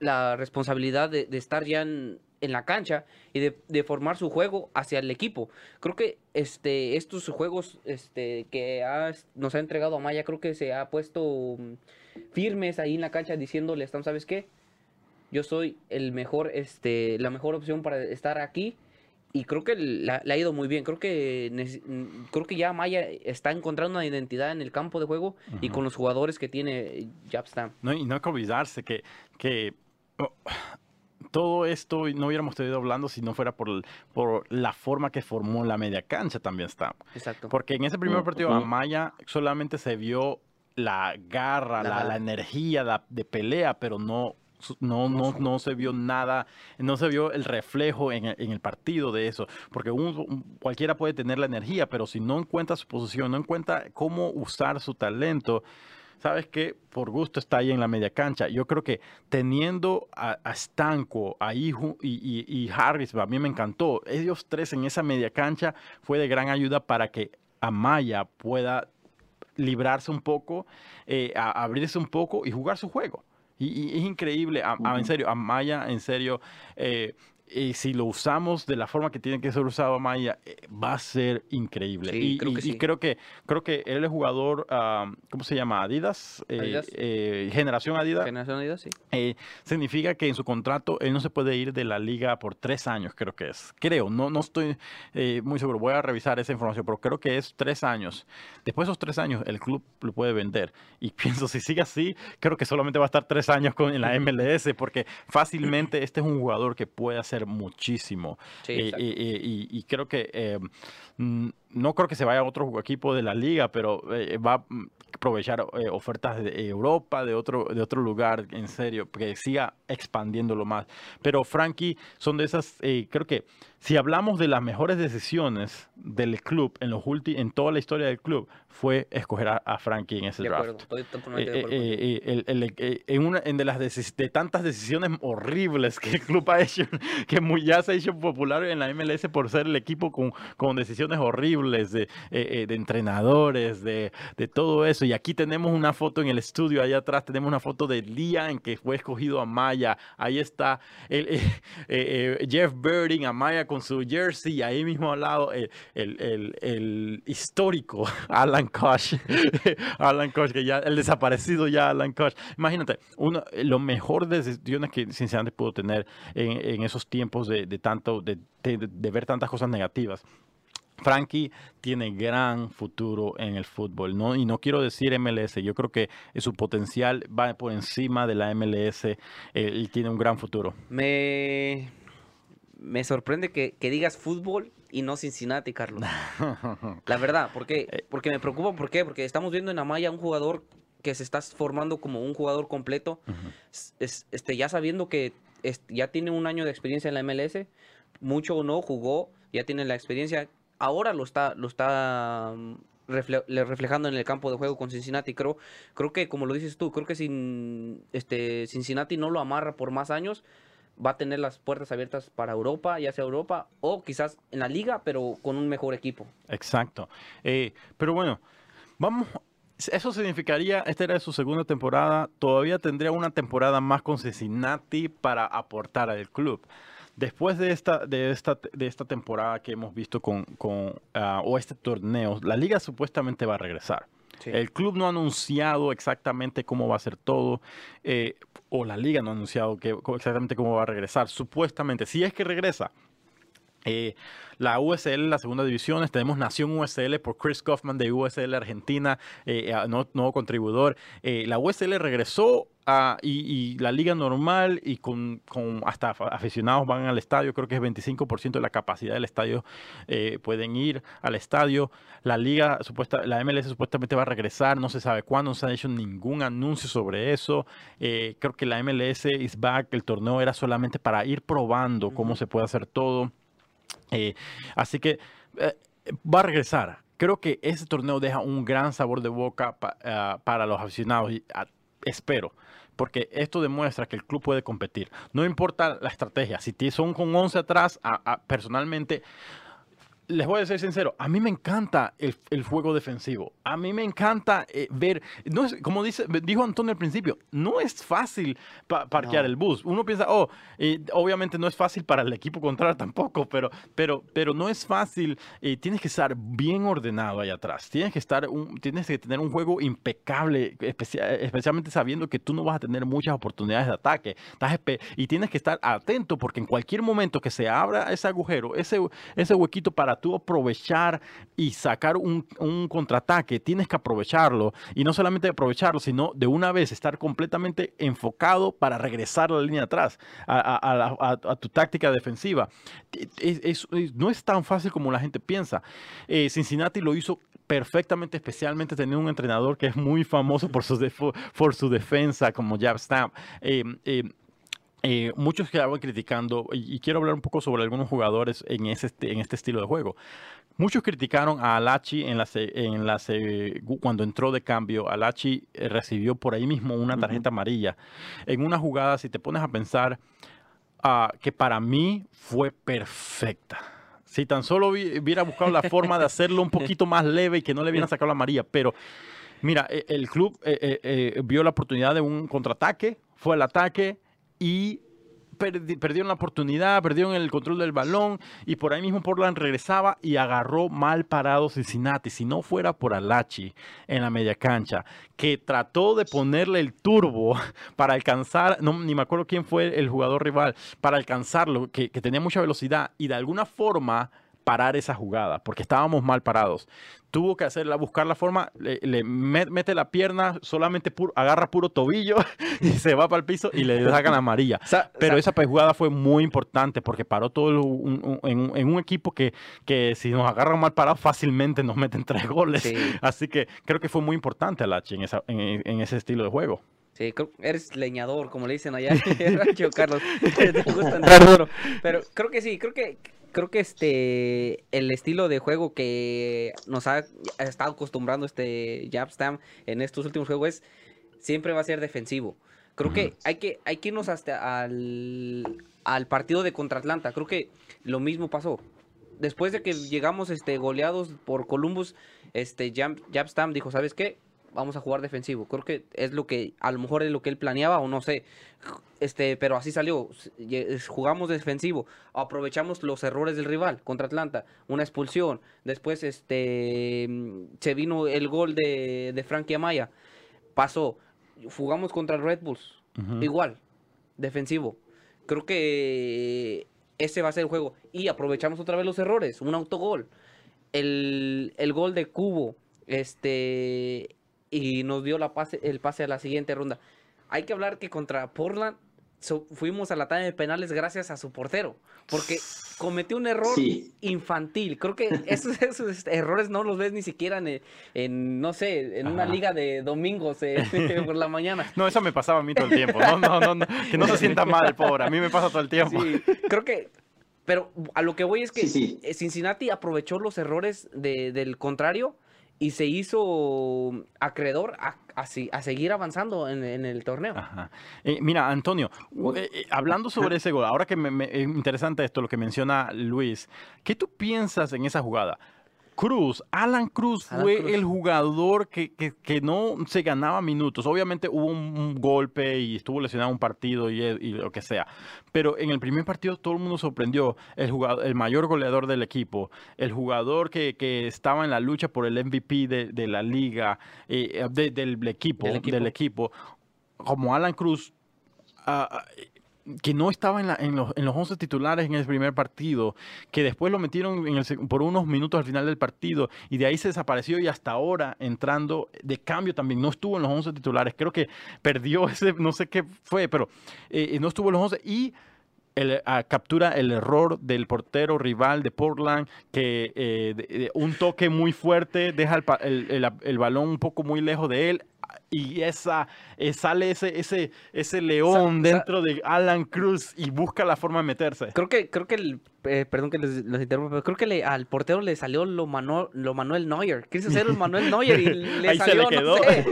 S2: la responsabilidad de, de estar ya en, en la cancha y de, formar su juego hacia el equipo. Creo que este, estos juegos este, que nos ha entregado Amaya, creo que se ha puesto mm, firmes ahí en la cancha diciéndole, ¿sabes qué? Yo soy el mejor, este, la mejor opción para estar aquí y creo que le ha ido muy bien. Creo que mm, creo que ya Maya está encontrando una identidad en el campo de juego y con los jugadores que tiene Japstam.
S1: No, y no hay que olvidarse que, que oh, todo esto no hubiéramos estado hablando si no fuera por, por la forma que formó la media cancha también está.
S2: Exacto.
S1: Porque en ese primer partido Amaya solamente se vio la garra, la, energía de, pelea, pero no no, no, no se vio nada, no se vio el reflejo en, el partido de eso, porque cualquiera puede tener la energía, pero si no encuentra su posición, no encuentra cómo usar su talento, sabes que por gusto está ahí en la media cancha. Yo creo que teniendo a, Stanco, a Ihu y, Harris, a mí me encantó. Ellos tres en esa media cancha fue de gran ayuda para que Amaya pueda librarse un poco, eh, abrirse un poco y jugar su juego. Y, es increíble, en serio, Amaya, en serio, eh, y si lo usamos de la forma que tiene que ser usado Maya, eh, va a ser increíble. y, creo que creo que creo que él es jugador, ¿cómo se llama? Adidas, eh, eh, Generación Adidas.
S2: Generación Adidas, sí.
S1: significa que en su contrato él no se puede ir de la liga por tres años, creo que es. Creo, no, no estoy muy seguro. Voy a revisar esa información, pero creo que es tres años. Después de esos tres años, el club lo puede vender. Y pienso, si sigue así, creo que solamente va a estar tres años con, en la MLS, porque fácilmente este es un jugador que puede hacer muchísimo. Eh, eh, eh, y, creo que no creo que se vaya a otro equipo de la liga, pero va a aprovechar ofertas de Europa, de otro, de otro lugar, en serio, que siga expandiéndolo más. Pero Frankie son de esas, creo que si hablamos de las mejores decisiones del club en los en toda la historia del club, fue escoger a, Frankie en ese draft. en de las de tantas decisiones horribles que el club ha hecho, que ya se ha hecho popular en la MLS por ser el equipo con, con decisiones horribles de, eh, eh, de entrenadores, de, de, todo eso. Y aquí tenemos una foto en el estudio, allá atrás tenemos una foto del día en que fue escogido a Maya. Ahí está el, eh, Jeff Birding, a Maya con su jersey, ahí mismo al lado el, el, el, histórico Alan Kosh, Alan Kosh, que ya, el desaparecido ya Alan Kosh. Imagínate, uno, lo mejor decisiones que sinceramente pudo tener en, en esos tiempos de, de tanto, de, de, ver tantas cosas negativas. Frankie tiene gran futuro en el fútbol, ¿no? Y no quiero decir MLS, yo creo que su potencial va por encima de la MLS eh, y tiene un gran futuro.
S2: Me, me sorprende que, digas fútbol y no Cincinnati, Carlos. La verdad, porque, eh. porque me preocupa, ¿por qué? Porque estamos viendo en Amaya un jugador que se está formando como un jugador completo, este, ya sabiendo que ya tiene un año de experiencia en la MLS, mucho o no jugó, ya tiene la experiencia, ahora lo está, lo está mm, reflejando en el campo de juego con Cincinnati. Creo, creo que, como lo dices tú, creo que sin este Cincinnati no lo amarra por más años, va a tener las puertas abiertas para Europa, ya sea Europa o quizás en la liga, pero con un mejor equipo.
S1: Exacto. Eh, pero bueno, vamos. Eso significaría, esta era su segunda temporada, todavía tendría una temporada más con Cincinnati para aportar al club. Después de esta, de esta, de esta temporada que hemos visto con, con ah, o este torneo, la liga supuestamente va a regresar. El club no ha anunciado exactamente cómo va a ser todo, eh, o la liga no ha anunciado que, exactamente cómo va a regresar. Supuestamente, si es que regresa, eh, la USL, la segunda división, tenemos Nación USL por Chris Kaufman de USL Argentina, eh, nuevo contribuidor. la USL regresó y, la liga normal y con, hasta aficionados van al estadio, creo que es 25% de la capacidad del estadio eh, pueden ir al estadio. La liga, supuesta, la MLS supuestamente va a regresar, no se sabe cuándo, no se ha hecho ningún anuncio sobre eso. Eh, creo que la MLS is back, el torneo era solamente para ir probando cómo se puede hacer todo. Eh, así que va a regresar. Creo que ese torneo deja un gran sabor de boca ah, para los aficionados. Y, ah, espero porque esto demuestra que el club puede competir. No importa la estrategia, si son con 11 atrás, personalmente les voy a ser sincero, a mí me encanta el, juego defensivo. A mí me encanta eh, ver, no es, como dice, dijo Antonio al principio, no es fácil parquear el bus. Uno piensa, oh, obviamente no es fácil para el equipo contrario tampoco, pero, pero, pero no es fácil. Eh, tienes que estar bien ordenado ahí atrás. Tienes que, estar tienes que tener un juego impecable, especialmente sabiendo que tú no vas a tener muchas oportunidades de ataque. y tienes que estar atento porque en cualquier momento que se abra ese agujero, ese, ese huequito para tú aprovechar y sacar un, contraataque, tienes que aprovecharlo. Y no solamente aprovecharlo, sino de una vez estar completamente enfocado para regresar a la línea atrás, a, tu táctica defensiva. no es tan fácil como la gente piensa. Eh, Cincinnati lo hizo perfectamente, especialmente teniendo un entrenador que es muy famoso por su, su defensa, como Jab Stamp. Eh, eh, eh, muchos quedaban criticando, y, quiero hablar un poco sobre algunos jugadores en, ese, en este estilo de juego. Muchos criticaron a Alachi en la, en la, cuando entró de cambio. Alachi recibió por ahí mismo una tarjeta amarilla. En una jugada, si te pones a pensar, uh, que para mí fue perfecta. Si tan solo hubiera buscado la forma de hacerlo un poquito más leve y que no le hubieran sacado la amarilla. Pero mira, e, el club eh, eh, vio la oportunidad de un contraataque, fue el ataque y perdieron la oportunidad, perdieron el control del balón y por ahí mismo Portland regresaba y agarró mal parado Cincinnati. Si no fuera por Alachi en la media cancha, que trató de ponerle el turbo para alcanzar, no, ni me acuerdo quién fue el jugador rival, para alcanzarlo, que, que tenía mucha velocidad y de alguna forma parar esa jugada, porque estábamos mal parados. Tuvo que hacerla, buscar la forma, le, mete la pierna, solamente agarra puro tobillo y se va para el piso y le sacan la amarilla. Pero esa jugada fue muy importante porque paró todo en, un equipo que, que si nos agarran mal parados fácilmente nos meten tres goles. Así que creo que fue muy importante Alachi en, en, ese estilo de juego.
S2: Sí, eres leñador, como le dicen allá en Carlos. Pero creo que sí, creo que creo que este el estilo de juego que nos ha estado acostumbrando este Jabstam en estos últimos juegos siempre va a ser defensivo. Creo que hay que hay que irnos hasta al, al partido de contra Atlanta. Creo que lo mismo pasó. Después de que llegamos este goleados por Columbus, este Jabstam dijo, "¿Sabes qué? Vamos a jugar defensivo. Creo que es lo que, a lo mejor es lo que él planeaba o no sé. Este, pero así salió. Jugamos defensivo. Aprovechamos los errores del rival contra Atlanta. Una expulsión. Después, este, se vino el gol de, de Frankie Amaya. Pasó. Jugamos contra el Red Bulls. Igual. Defensivo. Creo que ese va a ser el juego. Y aprovechamos otra vez los errores. Un autogol. El, el gol de Cubo. Este, y nos dio la pase, el pase a la siguiente ronda. Hay que hablar que contra Portland fuimos a la talla de penales gracias a su portero, porque cometió un error infantil. Creo que esos, esos, errores no los ves ni siquiera en, no sé, en una liga de domingos eh, por la mañana.
S1: No, eso me pasaba a mí todo el tiempo. No, no, no, que no se sienta mal, pobre. A mí me pasa todo el tiempo.
S2: Sí, creo que pero a lo que voy es que Cincinnati aprovechó los errores del contrario y se hizo acreedor a, seguir avanzando en, el torneo.
S1: Eh, mira, Antonio, eh, eh, hablando sobre ese gol, ahora que me, es interesante esto, lo que menciona Luis, ¿qué tú piensas en esa jugada? Cruz, Alan Cruz fue el jugador que, no se ganaba minutos. Obviamente hubo un, golpe y estuvo lesionado un partido y, lo que sea. Pero en el primer partido todo el mundo sorprendió. El, jugador, el mayor goleador del equipo, el jugador que, estaba en la lucha por el MVP de, la liga, eh, del, equipo, del, equipo, como Alan Cruz. Uh, que no estaba en, los, en 11 titulares en el primer partido, que después lo metieron por unos minutos al final del partido y de ahí se desapareció y hasta ahora entrando de cambio también no estuvo en los 11 titulares. Creo que perdió ese, no sé qué fue, pero eh, no estuvo en los 11 y captura el error del portero rival de Portland, que eh, un toque muy fuerte deja el, balón un poco muy lejos de él, y esa eh, sale ese ese ese león dentro de Alan Cruz y busca la forma de meterse.
S2: Creo que creo que el eh, perdón que les, interrumpa, pero creo que le, al portero le salió lo, Manuel, lo Manuel Neuer. Quiso ser un Manuel Neuer y le salió no sé,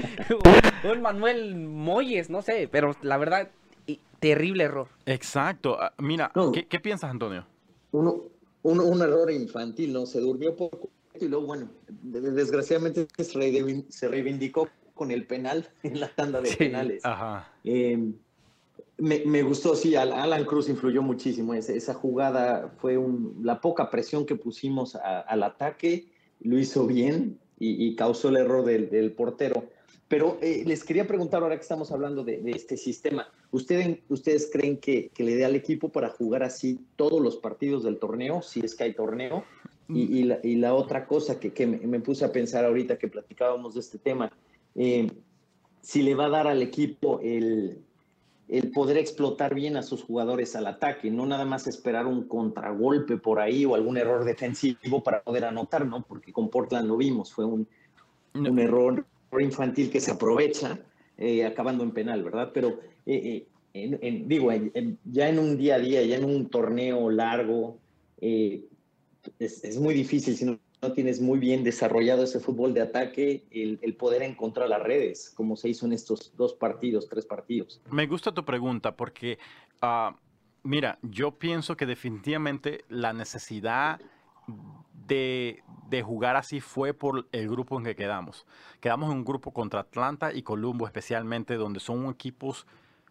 S2: un Manuel Moyes, no sé, pero la verdad terrible error.
S1: Exacto. Ah, mira, ¿qué, piensas, Antonio?
S3: Uno, un error infantil, ¿no? Se durmió poco y luego, bueno, desgraciadamente se reivindicó con el penal en la tanda de penales. Em, me, gustó, sí, Alan Cruz influyó muchísimo. Esa, jugada fue la poca presión que pusimos al ataque, lo hizo bien y, causó el error del, portero. Pero eh, les quería preguntar, ahora que estamos hablando de, este sistema, ¿ustedes, ¿ustedes creen que, le dé al equipo para jugar así todos los partidos del torneo, si es que hay torneo? Y, la, otra cosa que, me, puse a pensar ahorita que platicábamos de este tema, eh, si le va a dar al equipo el, el poder explotar bien a sus jugadores al ataque, no nada más esperar un contragolpe por ahí o algún error defensivo para poder anotar, ¿no? Porque con Portland lo vimos, fue un, un error infantil que se aprovecha eh, acabando en penal, ¿verdad? Pero eh, eh, digo, ya en un día a día, ya en un torneo largo, es, es, muy difícil si no no tienes muy bien desarrollado ese fútbol de ataque, el, poder encontrar las redes, como se hizo en estos dos partidos, tres partidos.
S1: Me gusta tu pregunta porque, ah, mira, yo pienso que definitivamente la necesidad de, de, jugar así fue por el grupo en que quedamos. Quedamos en un grupo contra Atlanta y Columbo especialmente, donde son equipos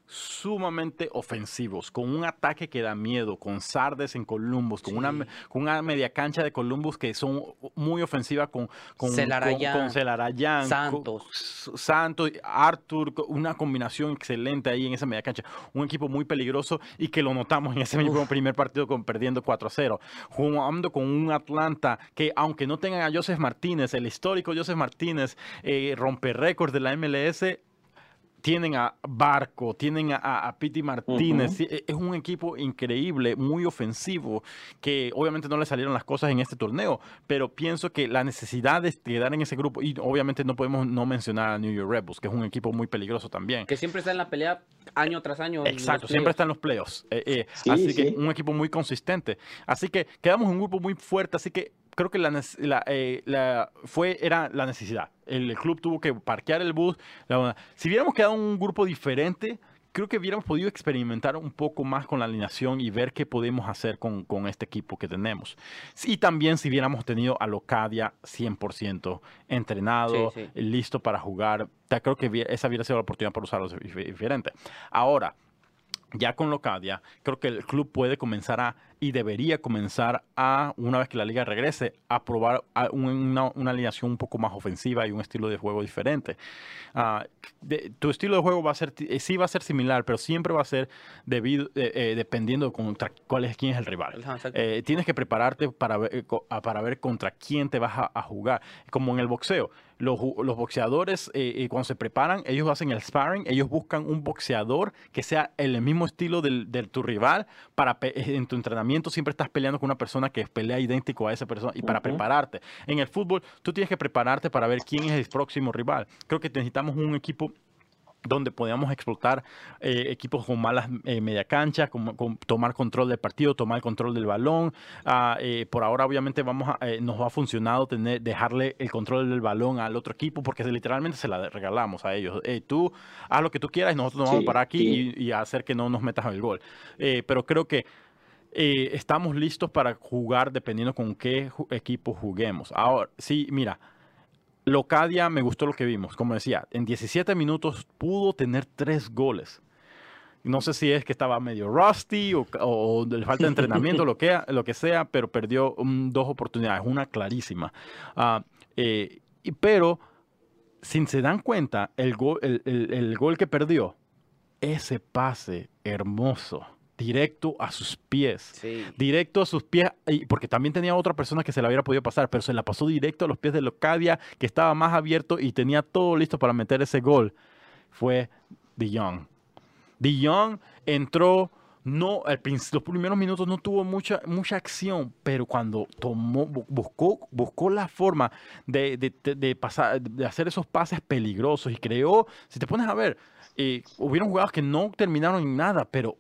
S1: sumamente ofensivos, con un ataque que da miedo, con Sardes en Columbus, con, una, con una media cancha de Columbus que son muy ofensivas con, con,
S2: Celarayán,
S1: Santos. Santos, Arthur, una combinación excelente ahí en esa media cancha. Un equipo muy peligroso y que lo notamos en ese mismo primer partido con, perdiendo 4 a 0. Jugando con un Atlanta que, aunque no tengan a Joseph Martínez, el histórico Joseph Martínez, eh, rompe récords de la MLS, tienen a Barco, tienen a, a Piti Martínez. E, es un equipo increíble, muy ofensivo, que obviamente no le salieron las cosas en este torneo, pero pienso que la necesidad de quedar en ese grupo, y obviamente no podemos no mencionar a New York Rebels, que es un equipo muy peligroso también.
S2: Que siempre está en la pelea año tras año.
S1: Exacto, siempre está en los playoffs. Eh, eh, así que un equipo muy consistente. Así que quedamos un grupo muy fuerte, así que creo que la, eh, la, fue, era la necesidad. El, club tuvo que parquear el bus. si hubiéramos quedado un grupo diferente, creo que hubiéramos podido experimentar un poco más con la alineación y ver qué podemos hacer con, con este equipo que tenemos. Y también si hubiéramos tenido a Locadia 100% entrenado, listo para jugar, creo que esa hubiera sido la oportunidad para usarlo diferente. Ahora, ya con Locadia, creo que el club puede comenzar a y debería comenzar a, una vez que la liga regrese, a probar una, una alineación un poco más ofensiva y un estilo de juego diferente. Ah, tu estilo de juego va a ser, eh, sí va a ser similar, pero siempre va a ser debido, eh, eh, dependiendo contra cuál es quién es el rival. tienes que prepararte para ver, para ver contra quién te vas a, jugar. Como en el boxeo, los, los boxeadores cuando se preparan, ellos hacen el sparring, ellos buscan un boxeador que sea el mismo estilo del, de tu rival para en tu entrenamiento siempre estás peleando con una persona que pelea idéntico a esa persona y para prepararte. En el fútbol, tú tienes que prepararte para ver quién es el próximo rival. Creo que necesitamos un equipo donde podamos explotar eh, equipos con malas eh, media cancha, con, tomar control del partido, tomar control del balón. Ah, eh, por ahora, obviamente, vamos a, nos ha funcionado tener, dejarle el control del balón al otro equipo porque literalmente se la regalamos a ellos. tú haz lo que tú quieras y nosotros nos vamos para aquí y, y, hacer que no nos metas el gol. pero creo que eh, estamos listos para jugar dependiendo con qué equipo juguemos. Ahora, sí, mira, Locadia me gustó lo que vimos. Como decía, en 17 minutos pudo tener tres goles. No sé si es que estaba medio rusty o, le falta de entrenamiento, lo, que, lo que sea, pero perdió dos oportunidades, una clarísima. Eh, pero, sin se dan cuenta, el el gol que perdió, ese pase hermoso directo a sus pies. Directo a sus pies, porque también tenía otra persona que se la hubiera podido pasar, pero se la pasó directo a los pies de Locadia, que estaba más abierto y tenía todo listo para meter ese gol. Fue Dion. Dion entró, no, los primeros minutos no tuvo mucha, mucha acción, pero cuando tomó, buscó, buscó la forma de, pasar, de hacer esos pases peligrosos y creó, si te pones a ver, eh, hubieron jugadas que no terminaron en nada, pero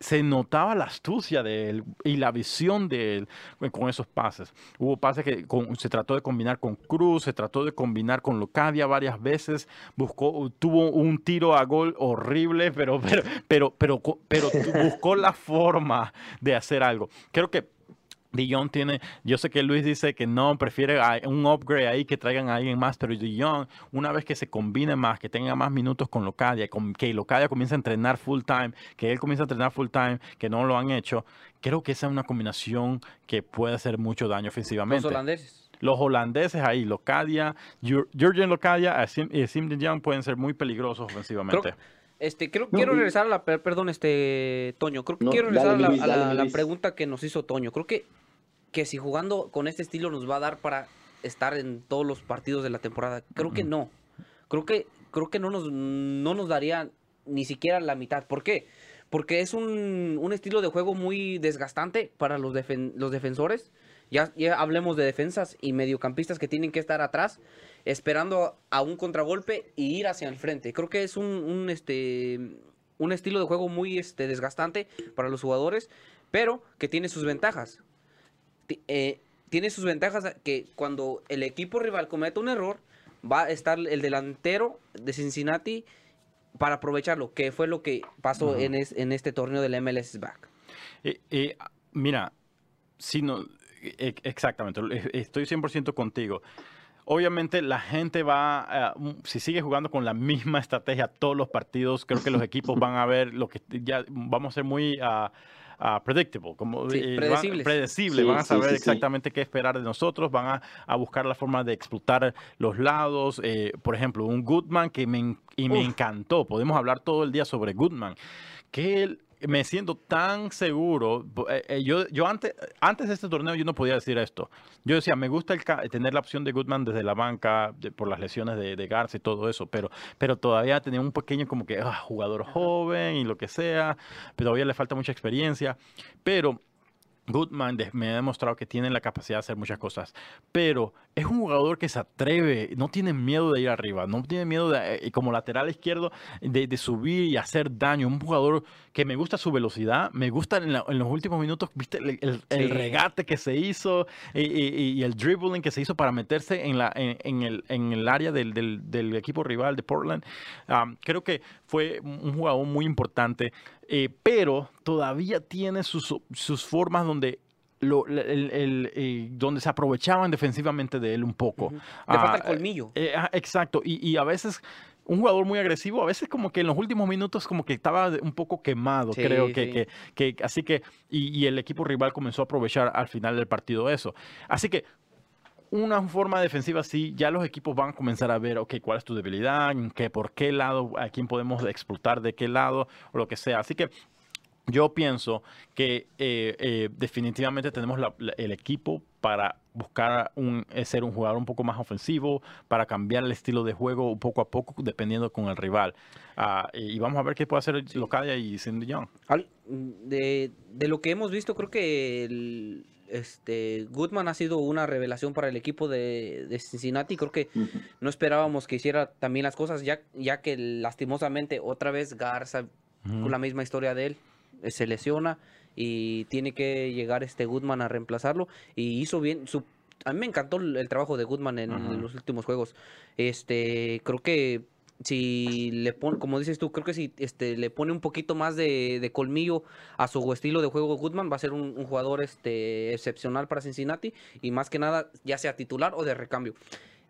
S1: se notaba la astucia de él y la visión de él con esos pases. Hubo pases que se trató de combinar con Cruz, se trató de combinar con Locadia varias veces, buscó, tuvo un tiro a gol horrible, pero, pero, pero, pero, pero buscó la forma de hacer algo. Creo que Dion tiene, yo sé que Luis dice que no, prefiere un upgrade ahí que traigan a alguien más, pero Dion, una vez que se combine más, que tenga más minutos con Locadia, que Locadia comience a entrenar full time, que él comience a entrenar full time, que no lo han hecho, creo que esa es una combinación que puede hacer mucho daño ofensivamente.
S2: Los holandeses.
S1: Los holandeses ahí, Locadia, Jurgen Locadia y Sim Jong pueden ser muy peligrosos ofensivamente.
S2: Este, creo, quiero regresar a la, perdón, este, Toño, creo que quiero regresar a, la, pregunta que nos hizo Toño. Creo que que si jugando con este estilo nos va a dar para estar en todos los partidos de la temporada. Creo que no. Creo que, creo que no, nos, no nos daría ni siquiera la mitad. ¿Por qué? Porque es un, un estilo de juego muy desgastante para los, los defensores. Ya, ya hablemos de defensas y mediocampistas que tienen que estar atrás esperando a un contragolpe y ir hacia el frente. Creo que es un, un, este, un estilo de juego muy este, desgastante para los jugadores, pero que tiene sus ventajas. Eh, tiene sus ventajas que cuando el equipo rival comete un error, va a estar el delantero de Cincinnati para aprovecharlo, que fue lo que pasó en, en, este torneo del MLS Back.
S1: Eh, eh, mira, si no, exactamente, estoy 100% contigo. Obviamente la gente va, si sigue jugando con la misma estrategia todos los partidos, creo que los equipos van a ver lo que ya vamos a ser muy... Uh, predictable, como predecible. Van, a saber exactamente qué esperar de nosotros, van a, buscar la forma de explotar los lados. Eh, por ejemplo, un Goodman que me, y me encantó. Podemos hablar todo el día sobre Goodman. Que él me siento tan seguro. Eh, eh, yo, yo antes, antes de este torneo yo no podía decir esto. Yo decía, me gusta el, tener la opción de Goodman desde la banca por las lesiones de, de, Garza y todo eso, pero, pero todavía tenía un pequeño como que ah, jugador joven y lo que sea, pero todavía le falta mucha experiencia. Pero Goodman me ha demostrado que tiene la capacidad de hacer muchas cosas, pero es un jugador que se atreve, no tiene miedo de ir arriba, no tiene miedo de, eh, como lateral izquierdo de, subir y hacer daño. Un jugador que me gusta su velocidad, me gusta en, los últimos minutos, viste el, regate que se hizo y, el dribbling que se hizo para meterse en, la, en, el, en el, área del, equipo rival de Portland. creo que fue un jugador muy importante, eh, pero todavía tiene sus, sus formas donde lo, el, eh, donde se aprovechaban defensivamente de él un poco.
S2: Le falta el ah, colmillo.
S1: Eh, ah, exacto, y, y, a veces un jugador muy agresivo, a veces como que en los últimos minutos como que estaba un poco quemado, creo que, que, que, así que, y, y, el equipo rival comenzó a aprovechar al final del partido eso. Así que una forma defensiva así, ya los equipos van a comenzar a ver, ok, cuál es tu debilidad, qué, por qué lado, a quién podemos explotar de qué lado, o lo que sea. Así que yo pienso que eh, eh, definitivamente tenemos el equipo para buscar un, eh, ser un jugador un poco más ofensivo, para cambiar el estilo de juego poco a poco, dependiendo con el rival. Ah, y vamos a ver qué puede hacer Locadia y Cindy Young.
S2: De, de, lo que hemos visto, creo que este Goodman ha sido una revelación para el equipo de, Cincinnati. Creo que no esperábamos que hiciera también las cosas, ya, ya que lastimosamente otra vez Garza, con la misma historia de él, se lesiona y tiene que llegar este Goodman a reemplazarlo y hizo bien su a mí me encantó el, trabajo de Goodman en, los últimos juegos. Este, creo que si le pone, como dices tú, creo que si este, le pone un poquito más de, colmillo a su estilo de juego Goodman, va a ser un, un, jugador este, excepcional para Cincinnati y más que nada, ya sea titular o de recambio.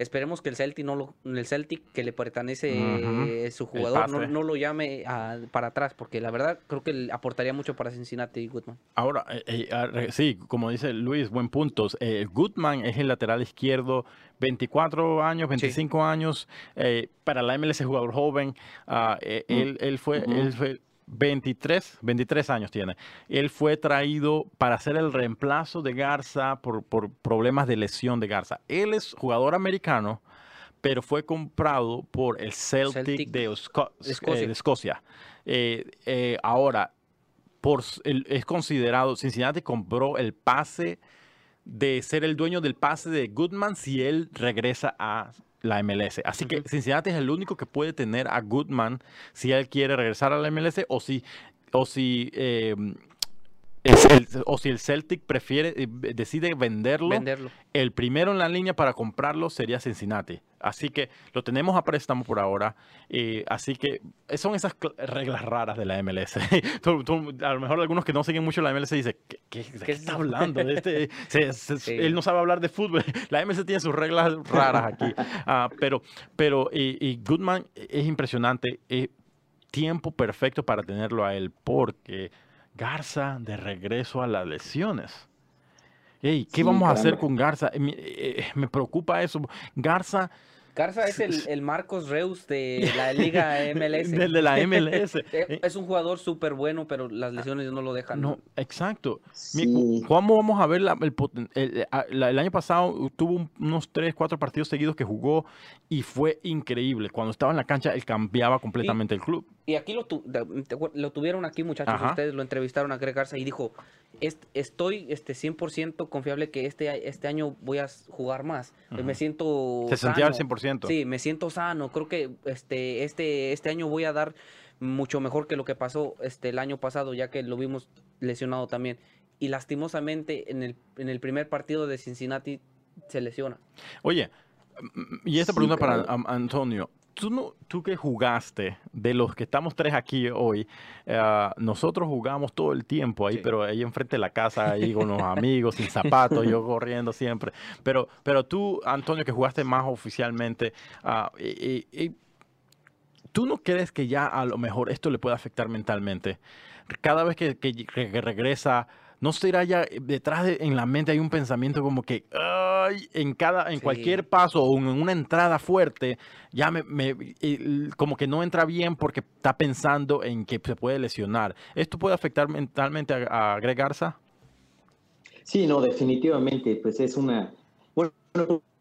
S2: Esperemos que el Celtic no lo, el Celtic que le pertenece su jugador no, lo llame para atrás, porque la verdad creo que aportaría mucho para Cincinnati y Goodman.
S1: Ahora, eh, eh, sí, como dice Luis, buen punto. Eh, Goodman es el lateral izquierdo, 24 años, 25 años, para la MLS jugador joven. Ah, él, él, fue, él fue 23, 23 años tiene. Él fue traído para ser el reemplazo de Garza por, problemas de lesión de Garza. Él es jugador americano, pero fue comprado por el Celtic, de, Escocia. Eh, eh, ahora, por, es considerado, Cincinnati compró el pase de ser el dueño del pase de Goodman si él regresa a la MLS. Así que Cincinnati es el único que puede tener a Goodman si él quiere regresar a la MLS o si, o si, em, el, o si el Celtic prefiere, eh, decide venderlo,
S2: venderlo,
S1: el primero en la línea para comprarlo sería Cincinnati. Así que lo tenemos a préstamo por ahora. Eh, así que son esas reglas raras de la MLS. a lo mejor algunos que no siguen mucho la MLS dicen, ¿qué, está hablando? Este, él no sabe hablar de fútbol. La MLS tiene sus reglas raras aquí. Ah, pero pero y, Goodman es impresionante. tiempo perfecto para tenerlo a él porque Garza de regreso a las lesiones. ¿qué vamos a hacer con Garza? Eh, eh, me, preocupa eso. Garza
S2: Garza es el, el, Marcos Reus de la Liga MLS.
S1: de, de la MLS.
S2: Eh, es un jugador súper bueno, pero las lesiones no lo dejan.
S1: No, exacto. Sí. ¿Cómo vamos a ver la, el, el, el, año pasado tuvo unos 3, 4 partidos seguidos que jugó y fue increíble. Cuando estaba en la cancha, él cambiaba completamente
S2: y,
S1: el club.
S2: Y aquí lo, tu, lo tuvieron aquí, muchachos. Ajá. Ustedes lo entrevistaron a Greg Garza y dijo, estoy este 100% confiable que este, este año voy a jugar más. Uh -huh. Me siento
S1: Se sentía al 100%.
S2: Sí, me siento sano. Creo que este, este, este año voy a dar mucho mejor que lo que pasó este, el año pasado, ya que lo vimos lesionado también. Y lastimosamente en el, en el primer partido de Cincinnati se lesiona.
S1: Oye, y esta sí, pregunta para Antonio. Tú, no, tú que jugaste, de los que estamos tres aquí hoy, uh, nosotros jugamos todo el tiempo ahí, sí. pero ahí enfrente de la casa, ahí con los amigos, sin zapatos, yo corriendo siempre. Pero, pero tú, Antonio, que jugaste más oficialmente, uh, y, y, ¿tú no crees que ya a lo mejor esto le puede afectar mentalmente? Cada vez que, que, que regresa ¿no será ya detrás de, en la mente hay un pensamiento como que ay, en cada, en sí. cualquier paso o en una entrada fuerte, ya me, me, como que no entra bien porque está pensando en que se puede lesionar? ¿Esto puede afectar mentalmente a, a Greg Garza?
S3: Sí, no, definitivamente, pues es una, bueno,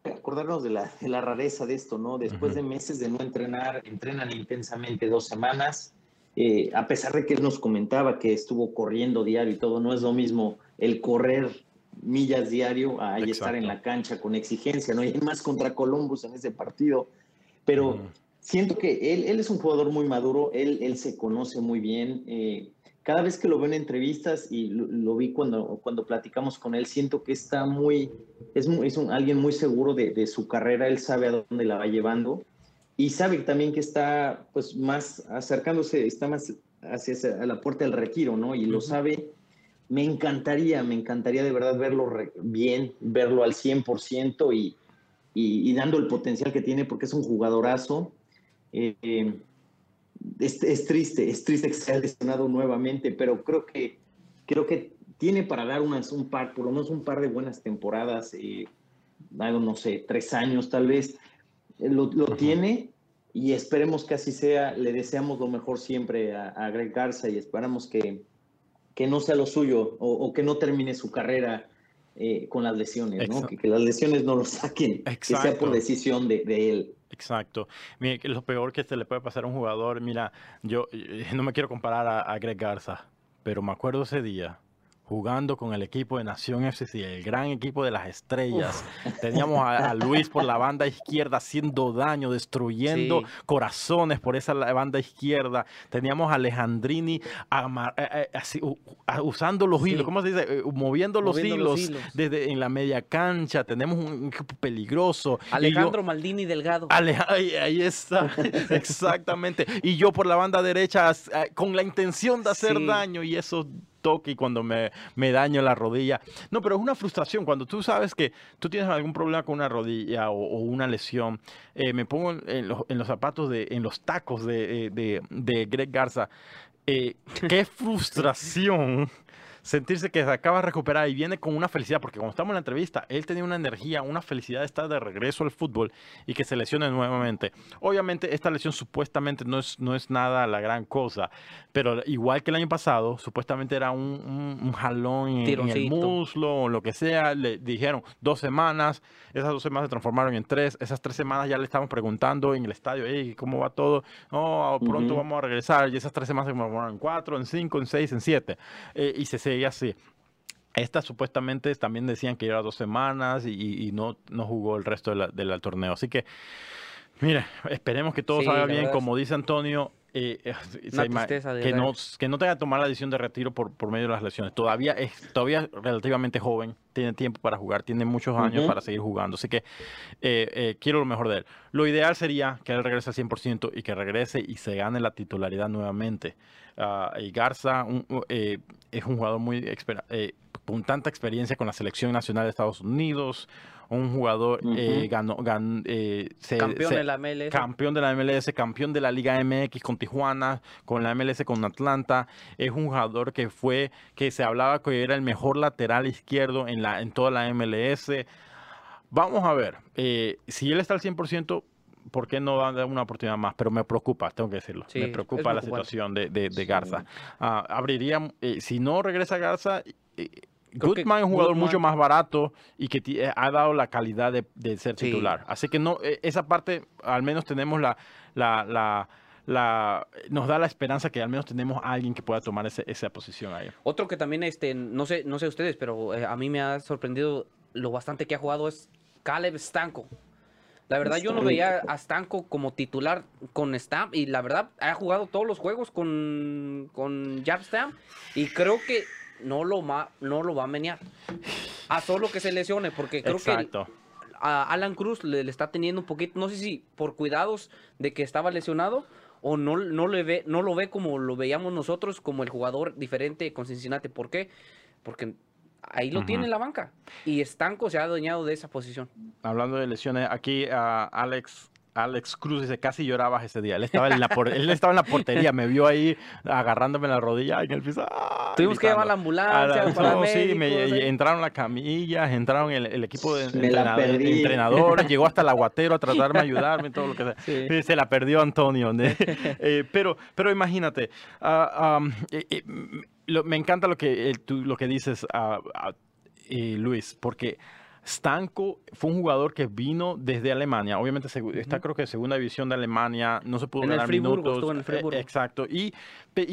S3: acordarnos de la, de la rareza de esto, ¿no? Después uh -huh. de meses de no entrenar, entrenan intensamente dos semanas, eh, a pesar de que él nos comentaba que estuvo corriendo diario y todo, no es lo mismo el correr millas diario a estar en la cancha con exigencia, ¿no? Y más contra Columbus en ese partido. Pero mm. siento que él, él, es un jugador muy maduro, él, él se conoce muy bien. Eh, cada vez que lo veo en entrevistas y lo, lo, vi cuando, cuando platicamos con él, siento que está muy, es, muy, es un, alguien muy seguro de, de su carrera, él sabe a dónde la va llevando y sabe también que está pues más acercándose, está más hacia la puerta del retiro, ¿no? Y uh -huh. lo sabe. Me encantaría, me encantaría de verdad verlo bien, verlo al 100% y, y, y, dando el potencial que tiene porque es un jugadorazo. Eh, es, es, triste, es triste que se haya lesionado nuevamente, pero creo que, creo que tiene para dar unas, un par, por lo menos un par de buenas temporadas, eh, no sé, tres años tal vez lo, lo -huh. tiene y esperemos que así sea. Le deseamos lo mejor siempre a, a Greg Garza y esperamos que, que, no sea lo suyo o, o que no termine su carrera eh, con las lesiones, ¿no? Que, que, las lesiones no lo saquen, Exacto. que sea por decisión de, de él.
S1: Exacto. Mira, lo peor que se le puede pasar a un jugador, mira, yo eh, no me quiero comparar a, a Greg Garza, pero me acuerdo ese día jugando con el equipo de Nación FCC, el gran equipo de las estrellas. Uf. Teníamos a, a, Luis por la banda izquierda haciendo daño, destruyendo sí. corazones por esa banda izquierda. Teníamos a Alejandrini a, a, usando los sí. hilos, ¿cómo se dice? Eh, moviendo, los, hilos, los, hilos, desde en la media cancha. Tenemos un equipo peligroso.
S2: Alejandro yo, Maldini Delgado.
S1: Ale, ahí, ahí, está, exactamente. Y yo por la banda derecha con la intención de hacer sí. daño y eso toque y cuando me, me, daño la rodilla. No, pero es una frustración cuando tú sabes que tú tienes algún problema con una rodilla o, una lesión. Eh, me pongo en los, en los, zapatos, de, en los tacos de, eh, de, de Greg Garza. Eh, qué frustración sentirse que se acaba de recuperar y viene con una felicidad, porque cuando estamos en la entrevista, él tenía una energía, una felicidad de estar de regreso al fútbol y que se lesione nuevamente. Obviamente, esta lesión supuestamente no es, no es nada la gran cosa, pero igual que el año pasado, supuestamente era un, un, un jalón en, en, el muslo o lo que sea, le dijeron dos semanas, esas dos semanas se transformaron en tres, esas tres semanas ya le estamos preguntando en el estadio, hey, ¿cómo va todo? No, pronto uh -huh. vamos a regresar, y esas tres semanas se transformaron en cuatro, en cinco, en seis, en siete, eh, y se seguía así. Esta supuestamente también decían que era dos semanas y, y no, no, jugó el resto del de la torneo. Así que, mire, esperemos que todo sí, salga bien. Como dice Antonio, eh, eh que, no, que no tenga que tomar la decisión de retiro por, por medio de las lesiones. Todavía es todavía relativamente joven, tiene tiempo para jugar, tiene muchos años uh -huh. para seguir jugando. Así que eh, eh, quiero lo mejor de él. Lo ideal sería que él regrese al 100% y que regrese y se gane la titularidad nuevamente. Uh, y Garza un, eh, es un jugador muy eh, con tanta experiencia con la selección nacional de Estados Unidos, un jugador uh -huh. eh, ganó, gan, eh,
S2: se, campeón se, de la MLS,
S1: campeón de la MLS, campeón de la Liga MX con Tijuana, con la MLS con Atlanta, es un jugador que fue que se hablaba que era el mejor lateral izquierdo en la en toda la MLS. Vamos a ver, si él está al 100%, ¿por qué no dan una oportunidad más? Pero me preocupa, tengo que decirlo.
S2: Sí,
S1: me preocupa la situación de, de- de Garza. Ah, abriría, eh, si no regresa Garza, eh,
S2: que
S1: Goodman es un jugador
S2: Goodman-
S1: mucho más barato y que eh, ha dado la calidad de, de ser
S2: Sí.
S1: titular. Así que no, eh, esa parte, al menos tenemos la, la, la, la- nos da la esperanza que al menos tenemos a alguien que pueda tomar ese- esa posición ahí.
S2: Otro que también, este, no sé, no sé ustedes, pero eh, a mí me ha sorprendido lo bastante que ha jugado es Caleb Stanco. La verdad, yo no veía a Stanco como titular con Stamp y la verdad ha jugado todos los juegos con, con Jab Stamp y creo que no lo, ma- no lo va a menear. A solo que se lesione, porque creo que a Alan Cruz le, le está teniendo un poquito, no sé si por cuidados de que estaba lesionado o no, no, le ve, no lo ve como lo veíamos nosotros, como el jugador diferente con Cincinnati. ¿Por qué? Porque ahí lo tiene
S1: Ujú.
S2: en la banca y Estanco se ha adueñado de esa posición.
S1: Hablando de lesiones, aquí a Alex Alex Cruz dice casi llorabas ese día. Él estaba en la, por- él estaba en la portería, me vio ahí agarrándome la rodilla en el piso. ¡ah!
S2: Tuvimos que llamar a la
S1: gritando.
S2: ambulancia,
S1: A la-
S2: para
S1: no, sí, me-
S2: médicos, eh.
S1: entraron las camillas, entraron el, el equipo de entrenador- entrenadores, llegó hasta el aguatero a tratarme de ayudarme, todo lo que sea.
S2: Sí.
S1: Eh, Se la perdió Antonio. ¿ne? Eh, pero, pero imagínate, ah, am, eh, eh, lo- me encanta lo que, eh, tú- lo que dices, ah, ah, eh, Luis, porque Stanko fue un jugador que vino desde Alemania, obviamente está creo que segunda división de Alemania, no se pudo
S2: En el
S1: ganar
S2: Friburgo,
S1: minutos.
S2: estuvo en el
S1: eh, exacto, y,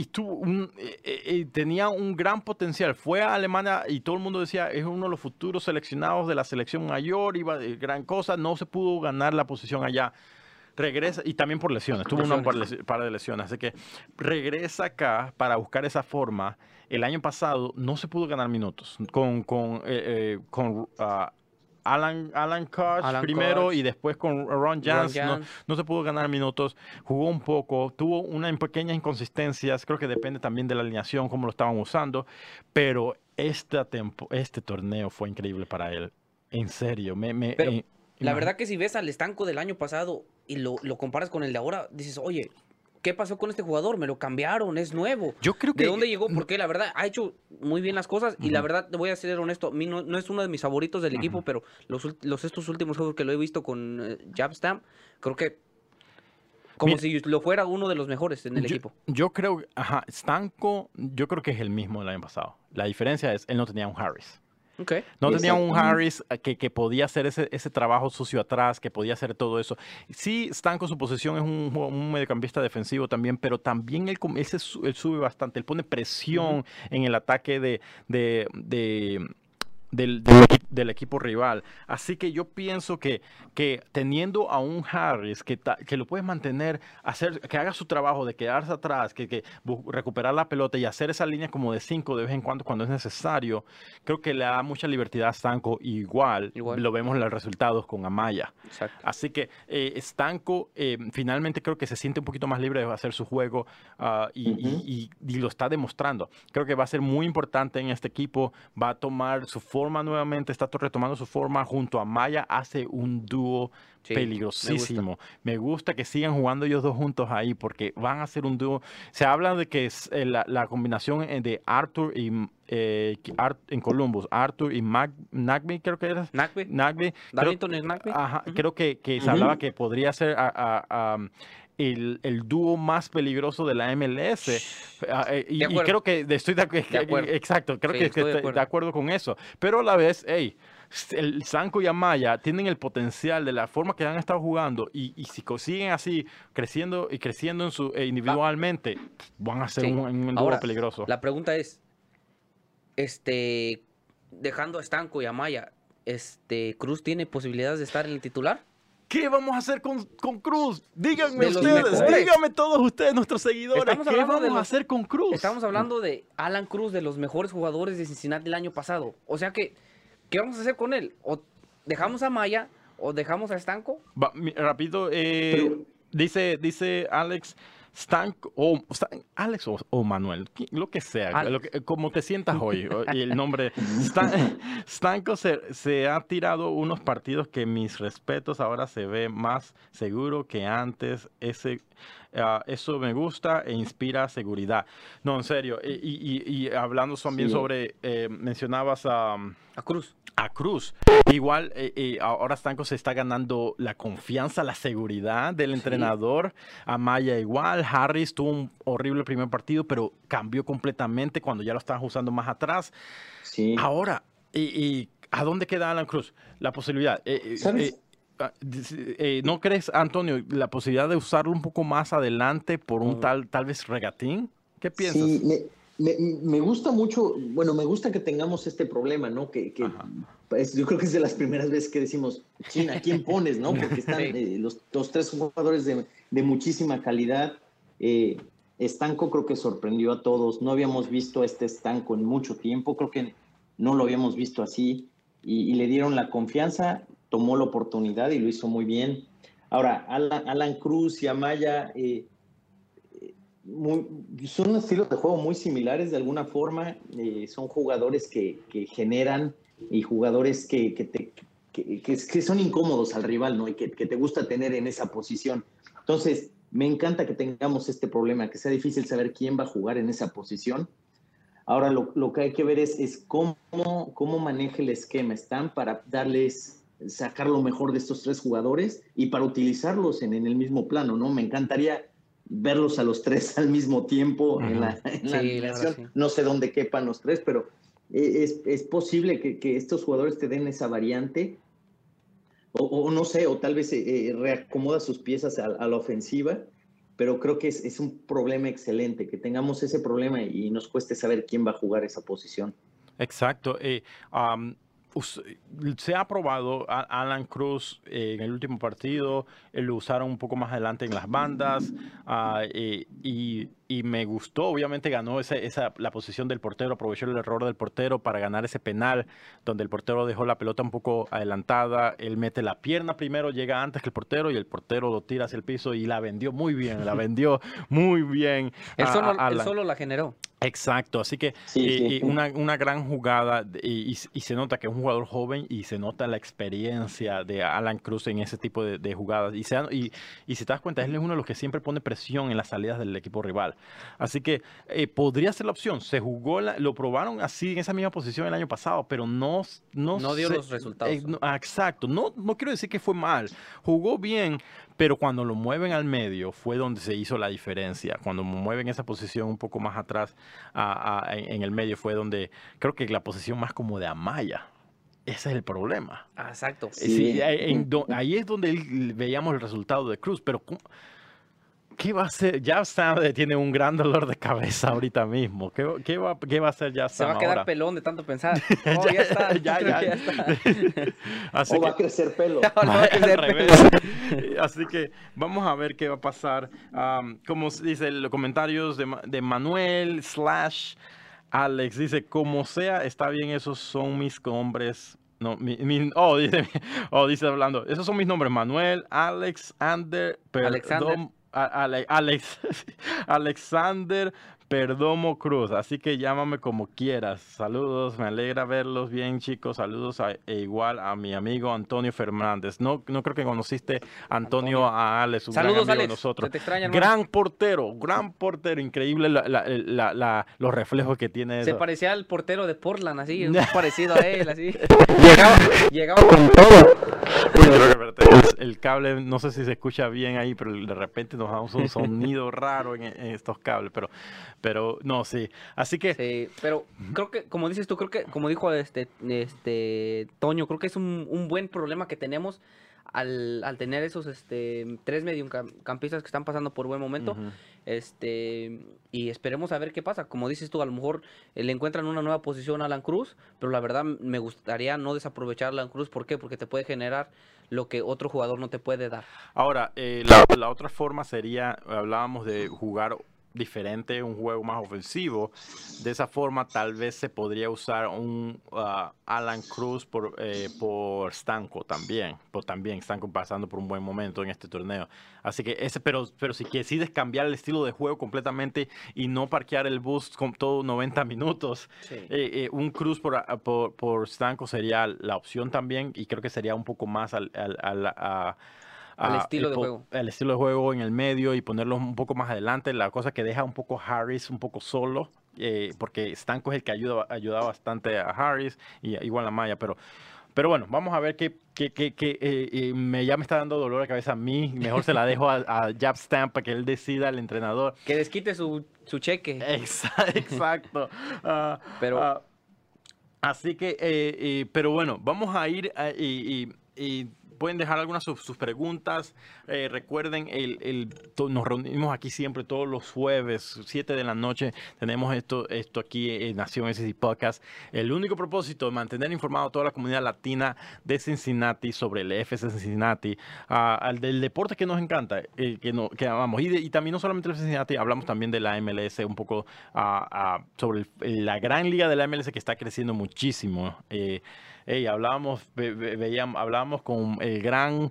S1: tuvo un- eh, eh, eh, tenía un gran potencial. Fue a Alemania y todo el mundo decía, es uno de los futuros seleccionados de la selección mayor, iba de gran cosa, no se pudo ganar la posición allá regresa y también por lesiones, tuvo una par de- lesiones, así que regresa acá para buscar esa forma. El año pasado no se pudo ganar minutos con, con, eh, eh, con ah, Alan, Alan Koch
S2: Alan
S1: primero
S2: Koch.
S1: y después con Ron Jans. No,
S2: Jans.
S1: no se pudo ganar minutos, jugó un poco, tuvo unas pequeñas inconsistencias, creo que depende también de la alineación, cómo lo estaban usando, pero esta tempo, este torneo fue increíble para él. En serio, me... me
S2: Pero
S1: eh,
S2: La verdad que si ves al estanco del año pasado y lo, lo comparas con el de ahora, dices, oye, ¿qué pasó con este jugador? Me lo cambiaron, es nuevo.
S1: Yo creo que...
S2: ¿De dónde llegó? Porque la verdad ha hecho muy bien las cosas y la verdad te voy a ser honesto, a mí no, no es uno de mis favoritos del equipo, pero los, los estos últimos juegos que lo he visto con eh, Jabstam, creo que como
S1: Mira-
S2: si lo fuera uno de los mejores en el
S1: yo,
S2: equipo.
S1: Yo creo, ajá, Stanco, yo creo que es el mismo del año pasado. La diferencia es, él no tenía un Harris.
S2: Ok.
S1: No tenía un. Harris eh, que, que podía hacer ese, ese trabajo sucio atrás, que podía hacer todo eso. Sí, Stanco, su posición es un, mediocampista defensivo también, pero también él, se él sube bastante, él pone presión en el ataque de, de- de- del, del del equipo rival. Así que yo pienso que, que teniendo a un Harris que, ta- que lo puedes mantener, hacer, que haga su trabajo de quedarse atrás, que, que recuperar la pelota y hacer esa línea como de cinco de vez en cuando cuando es necesario, creo que le da mucha libertad a Stanco. Igual,
S2: Igual.
S1: lo vemos en los resultados con Amaya.
S2: Exacto.
S1: Así que eh, Stanco eh, finalmente creo que se siente un poquito más libre de hacer su juego ah, y, y-
S3: Ujú.
S1: y- y lo está demostrando. Creo que va a ser muy importante en este equipo, va a tomar su forma nuevamente, está to- retomando su forma junto a Maya, hace un dúo
S2: Sí, me
S1: peligrosísimo. Me gusta. que sigan jugando ellos dos juntos ahí porque van a ser un dúo. Se habla de que es, eh, la, la combinación eh, de Arthur y eh, que Ar- en Columbus, Arthur y Mag, Nagby, creo que era.
S2: Nagbe,
S1: Nagby. creo-
S2: es Nagbe.
S1: Ajá, creo que, que se hablaba que podría ser a- el, el dúo más peligroso de la MLS. Ah, eh, y, creo que estoy de, acu-
S2: De acuerdo.
S1: Exacto, creo
S2: Sí,
S1: que,
S2: estoy de acuerdo.
S1: de acuerdo con eso. Pero a la vez, hey, el Sanco y Amaya tienen el potencial de la forma que han estado jugando y, y si siguen así creciendo y creciendo en su, eh, individualmente, van a ser
S2: Sí.
S1: un, un dúo
S2: Ahora,
S1: peligroso.
S2: La pregunta es, este, dejando a Estanco y a Maya, este, ¿Cruz tiene posibilidades de estar en el titular?
S1: ¿Qué vamos a hacer con, con Cruz? Díganme ustedes,
S2: mejores.
S1: díganme todos ustedes, nuestros seguidores,
S2: Estamos
S1: ¿qué vamos a hacer con Cruz?
S2: Estamos hablando de Alan Cruz, de los mejores jugadores de Cincinnati el año pasado. O sea que, ¿qué vamos a hacer con él? ¿O dejamos a Maya o dejamos a Estanco?
S1: Va, rápido, eh,
S3: Pero-
S1: dice, dice Alex Stank o Stan- Alex o, o Manuel, lo que sea,
S2: Alex.
S1: lo que- como te sientas hoy. y el nombre Stan- Stanko se, se ha tirado unos partidos que mis respetos ahora se ve más seguro que antes. Ese Ah, eso me gusta e inspira seguridad. No, en serio. Y, hablando también sobre, eh, mencionabas a...
S2: a Cruz.
S1: A Cruz. Igual, eh, eh, ahora Stanco se está ganando la confianza, la seguridad del entrenador. Amaya igual. Harris tuvo un horrible primer partido, pero cambió completamente cuando ya lo estaban usando más atrás. Sí. Ahora, y, ¿a dónde queda Alan Cruz? La posibilidad. ¿Sabes? Eh, ¿No crees, Antonio, la posibilidad de usarlo un poco más adelante por un mm. tal, tal vez regatín? ¿Qué piensas?
S3: Sí, me, gusta mucho, bueno, me gusta que tengamos este problema, ¿no? Que, pues, yo creo que es de las primeras veces que decimos, China, ¿quién pones, no? Porque están eh, los, tres jugadores de, muchísima calidad. Eh, Estanco creo que sorprendió a todos. No habíamos visto a este Estanco en mucho tiempo, creo que no lo habíamos visto así. y le dieron la confianza tomó la oportunidad y lo hizo muy bien. Ahora, Alan, Cruz y Amaya eh, son estilos de juego muy similares de alguna forma. Eh, son jugadores que, generan y jugadores que, que, son incómodos al rival, ¿no? Y que, te gusta tener en esa posición. Entonces, me encanta que tengamos este problema, que sea difícil saber quién va a jugar en esa posición. Ahora, lo, que hay que ver es, es cómo, cómo maneja el esquema. Están para darles sacar lo mejor de estos tres jugadores y para utilizarlos en, el mismo plano, ¿no? Me encantaría verlos a los tres al mismo tiempo en la, en No sé dónde quepan los tres, pero e, es, posible que, estos jugadores te den esa variante. O, no sé, o tal vez eh, reacomoda sus piezas a, la ofensiva, pero creo que es, un problema excelente, que tengamos ese problema y nos cueste saber quién va a jugar esa posición.
S1: Exacto. Eh, se ha probado Alan Cruz eh, en el último partido, lo usaron un poco más adelante en las bandas ah, eh, y, me gustó, obviamente ganó esa, esa, la posición del portero, aprovechó el error del portero para ganar ese penal donde el portero dejó la pelota un poco adelantada, él mete la pierna primero, llega antes que el portero y el portero lo tira hacia el piso y la vendió muy bien, la vendió muy bien.
S2: él solo la generó.
S1: Exacto, así que Una, una, gran jugada y, se nota que es un jugador joven y se nota la experiencia de Alan Cruz en ese tipo de, jugadas. Y, se, y, y, si te das cuenta, él es uno de los que siempre pone presión en las salidas del equipo rival. Así que eh, podría ser la opción. Se jugó, lo probaron así en esa misma posición el año pasado, pero no...
S2: No, no dio los resultados. Eh,
S1: ah, exacto, no, no quiero decir que fue mal. Jugó bien, pero cuando lo mueven al medio fue donde se hizo la diferencia. Cuando mueven esa posición un poco más atrás en, el medio fue donde creo que la posición más como de Amaya. Ese es el problema.
S2: Ah, exacto.
S1: ahí es donde veíamos el resultado de Cruz, pero ¿Qué va a hacer? Ya Sam tiene un gran dolor de cabeza ahorita mismo. ¿Qué, qué, va, qué va, a hacer ya Sam
S2: Se va a quedar pelón de tanto pensar. Oh, ya, está. ya, ya, está.
S3: Así o va a crecer pelo.
S1: Así que vamos a ver qué va a pasar. como dice los comentarios de, de Manuel slash Alex, dice, como sea, está bien, esos son mis nombres no, mi, oh, dice, oh, dice hablando. Esos son mis nombres: Manuel, Alex, Ander, perdón, Alex, Alexander Perdomo Cruz, así que llámame como quieras. Saludos, me alegra verlos bien, chicos. Saludos e igual a mi amigo Antonio Fernández. No, no creo que conociste Antonio, a Alex, un
S2: Saludos,
S1: gran amigo de nosotros. gran portero, gran portero, increíble los reflejos que tiene.
S2: Se parecía al portero de Portland, así, parecido a él, así. llegaba, llegaba con todo.
S1: El, cable, no sé si se escucha bien ahí, pero de repente nos damos un sonido raro en, en estos cables, pero pero no, sí. Así que.
S2: Sí, pero creo que, como dices tú, creo que, como dijo este, este Toño, creo que es un, un buen problema que tenemos al, al, tener esos este, tres mediocampistas que están pasando por buen momento. este Y esperemos a ver qué pasa. Como dices tú, a lo mejor eh, le encuentran una nueva posición a Alan Cruz, pero la verdad me gustaría no desaprovechar a Alan Cruz. ¿Por qué? Porque te puede generar lo que otro jugador no te puede dar.
S1: Ahora, eh, la, la otra forma sería, hablábamos de jugar diferente, un juego más ofensivo. De esa forma, tal vez se podría usar un uh, Alan Cruz por, eh, por Stanco también. Por también Stanco pasando por un buen momento en este torneo. Así que ese, pero, pero si decides cambiar el estilo de juego completamente y no parquear el bus con todo 90 minutos, eh, eh, un Cruz por, por, por, Stanco sería la opción también. Y creo que sería un poco más al, al, a
S2: Al
S1: ah,
S2: estilo de juego.
S1: El estilo de juego en el medio y ponerlos un poco más adelante. La cosa que deja un poco Harris un poco solo. eh, porque Stanco es el que ayuda, ayuda bastante a Harris y igual a Maya, pero pero bueno, vamos a ver qué, qué, qué- qué, eh, eh, me, ya me está dando dolor de cabeza a mí. Mejor se la dejo a, a Jab Stamp para que él decida, el entrenador.
S2: Que desquite su, su cheque.
S1: Exa- Exacto. Ah,
S2: Pero-
S1: ah, así que, eh, eh, pero bueno, vamos a ir a- y, y- y pueden dejar algunas sus, sus preguntas. Eh, recuerden, el, el- nos reunimos aquí siempre todos los jueves, 7 de la noche. Tenemos esto, esto aquí en Nación SC Podcast. El único propósito de mantener informado a toda la comunidad latina de Cincinnati sobre el FC Cincinnati, al del deporte que nos encanta, eh, que, no, que amamos. Y, de- y también no solamente de Cincinnati, hablamos también de la MLS, un poco ah, ah, sobre el- la gran liga de la MLS que está creciendo muchísimo. Eh, Ey, hablábamos, ve- ve- veíamos, hablábamos con el gran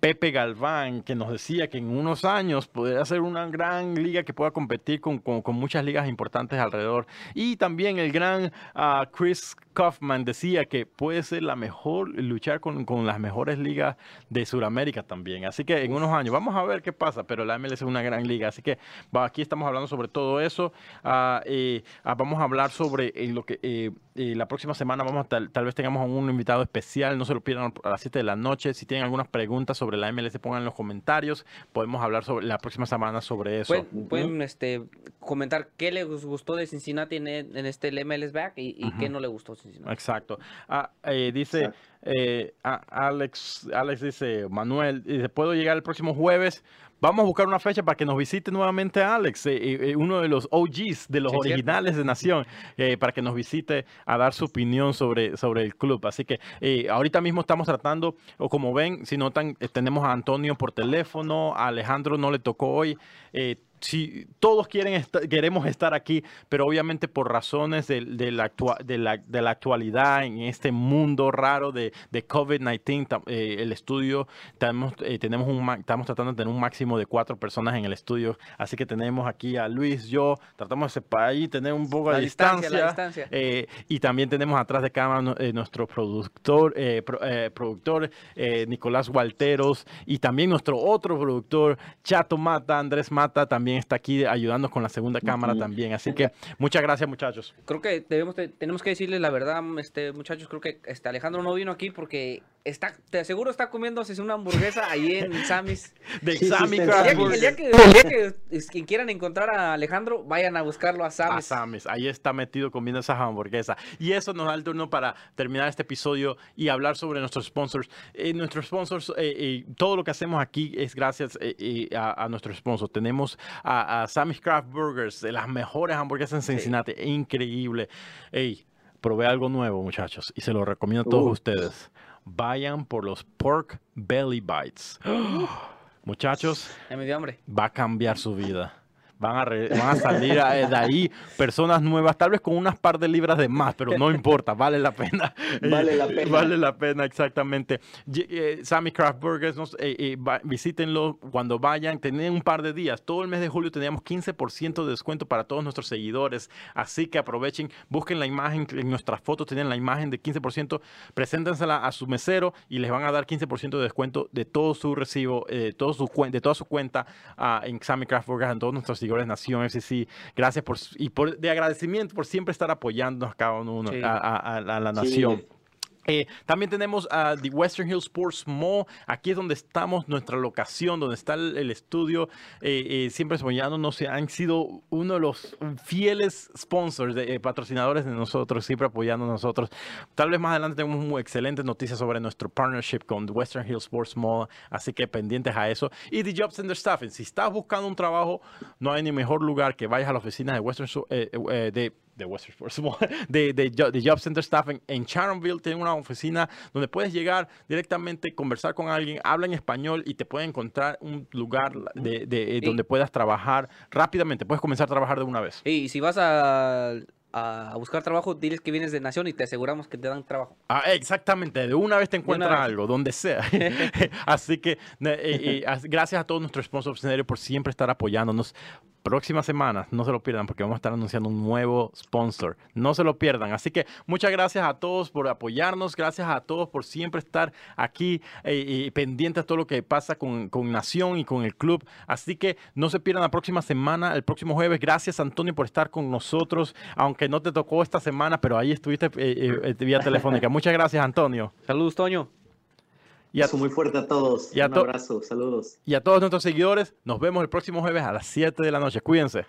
S1: Pepe Galván, que nos decía que en unos años podría ser una gran liga que pueda competir con, con- con muchas ligas importantes alrededor. Y también el gran ah, Chris Kaufman decía que puede ser la mejor, luchar con, con las mejores ligas de Sudamérica también. Así que en unos años, vamos a ver qué pasa, pero la MLS es una gran liga. Así que aquí estamos hablando sobre todo eso. Ah, eh, ah, vamos a hablar sobre eh, lo que eh, eh, la próxima semana vamos a tal, tal vez tengamos a un invitado especial, no se lo pierdan a las 7 de la noche. Si tienen algunas preguntas sobre la MLS, pongan en los comentarios. Podemos hablar sobre la próxima semana sobre eso.
S2: Pueden, pueden, este, comentar qué les gustó de Cincinnati en, en este el MLS Back y, y qué no le gustó Cincinnati.
S1: Exacto. Ah, eh, dice
S3: Exacto.
S1: eh, a- Alex, Alex dice, Manuel, dice, ¿puedo llegar el próximo jueves? Vamos a buscar una fecha para que nos visite nuevamente Alex, eh, eh, uno de los OGs, de los
S2: Sí, cierto.
S1: originales de Nación, eh, para que nos visite a dar su opinión sobre, sobre el club. Así que eh, ahorita mismo estamos tratando, o como ven, si notan, eh, tenemos a Antonio por teléfono, a Alejandro no le tocó hoy. Si todos quieren esta- queremos estar aquí, pero obviamente por razones de, de la, de, la, de la actualidad en este mundo raro de, de COVID-19, tam- eh, el estudio, tenemos, eh, tenemos un, estamos tratando de tener un máximo de cuatro personas en el estudio, así que tenemos aquí a Luis, yo, tratamos de separar ahí, tener un poco
S2: La
S1: de
S2: distancia,
S1: distancia,
S2: la distancia.
S1: eh, y también tenemos atrás de cámara eh, nuestro productor, eh, pro- eh, productor Nicolás Walteros y también nuestro otro productor Chato Mata, Andrés Mata, también está aquí ayudando con la segunda cámara también. Así que muchas gracias muchachos.
S2: Creo que debemos de- tenemos que decirles la verdad, este muchachos, creo que este Alejandro no vino aquí porque está, te aseguro está comiéndose una hamburguesa ahí en Sammy's.
S1: De
S3: Sí, sí,
S2: El el día que- el día que, que quieran encontrar a Alejandro, vayan a buscarlo a
S1: A
S2: Sammy's.
S1: Sammy's. Ahí está metido comiendo esas hamburguesas. Y eso nos da el turno para terminar este episodio y hablar sobre nuestros sponsors. Eh, nuestros sponsors, eh, eh, todo lo que hacemos aquí es gracias eh, eh, a, a nuestros sponsors. Tenemos a, a Sammy's Craft Burgers, de las mejores hamburguesas en Cincinnati. Increíble. Ey, probé algo nuevo, muchachos, y se lo recomiendo a todos
S3: Uh.
S1: ustedes. Vayan por los Pork Belly Bites. Muchachos,
S2: Ya me dio hambre.
S1: va a cambiar su vida. Van a, re- van a salir de ahí personas nuevas, tal vez con unas par de libras de más, pero no importa, vale la pena.
S3: Vale la pena.
S1: Vale la pena, exactamente. Eh, Sammy Craft Burgers, eh, eh, visítenlo cuando vayan. Tienen un par de días. Todo el mes de julio teníamos 15% de descuento para todos nuestros seguidores. Así que aprovechen, busquen la imagen, en nuestras fotos tienen la imagen de 15%, preséntensela a su mesero y les van a dar 15% de descuento de todo su recibo, eh, todo su de toda su cuenta ah, en Sammy Craft Burgers, en todos nuestros seguidores Nación FCC. Gracias por, y por, de agradecimiento por siempre estar apoyándonos cada uno
S2: Sí.
S1: a, a- a- a la
S3: Sí.
S1: Eh, también tenemos a The Western Hills Sports Mall. Aquí es donde estamos, nuestra locación, donde está el, el estudio. Eh, eh, siempre apoyándonos. Han sido uno de los fieles sponsors, de, eh, patrocinadores de nosotros, siempre apoyando a nosotros. Tal vez más adelante tenemos muy excelentes noticias sobre nuestro partnership con The Western Hills Sports Mall. Así que pendientes a eso. Y The Job Center Staffing. Si estás buscando un trabajo, no hay ni mejor lugar que vayas a la oficina de Western eh, eh, de de Western Sports de, de, de Job Center Staff en, en Sharonville. Tienen una oficina donde puedes llegar directamente, conversar con alguien, habla en español y te puede encontrar un lugar de, de- eh, donde puedas trabajar rápidamente. Puedes comenzar a trabajar de una vez.
S2: Y si vas a, a buscar trabajo, diles que vienes de Nación y te aseguramos que te dan trabajo.
S1: Ah, exactamente, de una vez te encuentran
S2: vez.
S1: algo, donde sea. Así que eh, eh, as- gracias a todos nuestros sponsors por siempre estar apoyándonos. Próxima semana, no se lo pierdan porque vamos a estar anunciando un nuevo sponsor. No se lo pierdan. Así que muchas gracias a todos por apoyarnos, gracias a todos por siempre estar aquí eh, y pendientes de todo lo que pasa con, con, Nación y con el club. Así que no se pierdan la próxima semana, el próximo jueves. Gracias Antonio por estar con nosotros, aunque no te tocó esta semana, pero ahí estuviste eh, eh, vía telefónica. Muchas gracias Antonio.
S2: Saludos Toño.
S3: Y a, muy fuerte a todos. Y Un abrazo, saludos.
S1: Y a todos nuestros seguidores, nos vemos el próximo jueves a las 7 de la noche. Cuídense.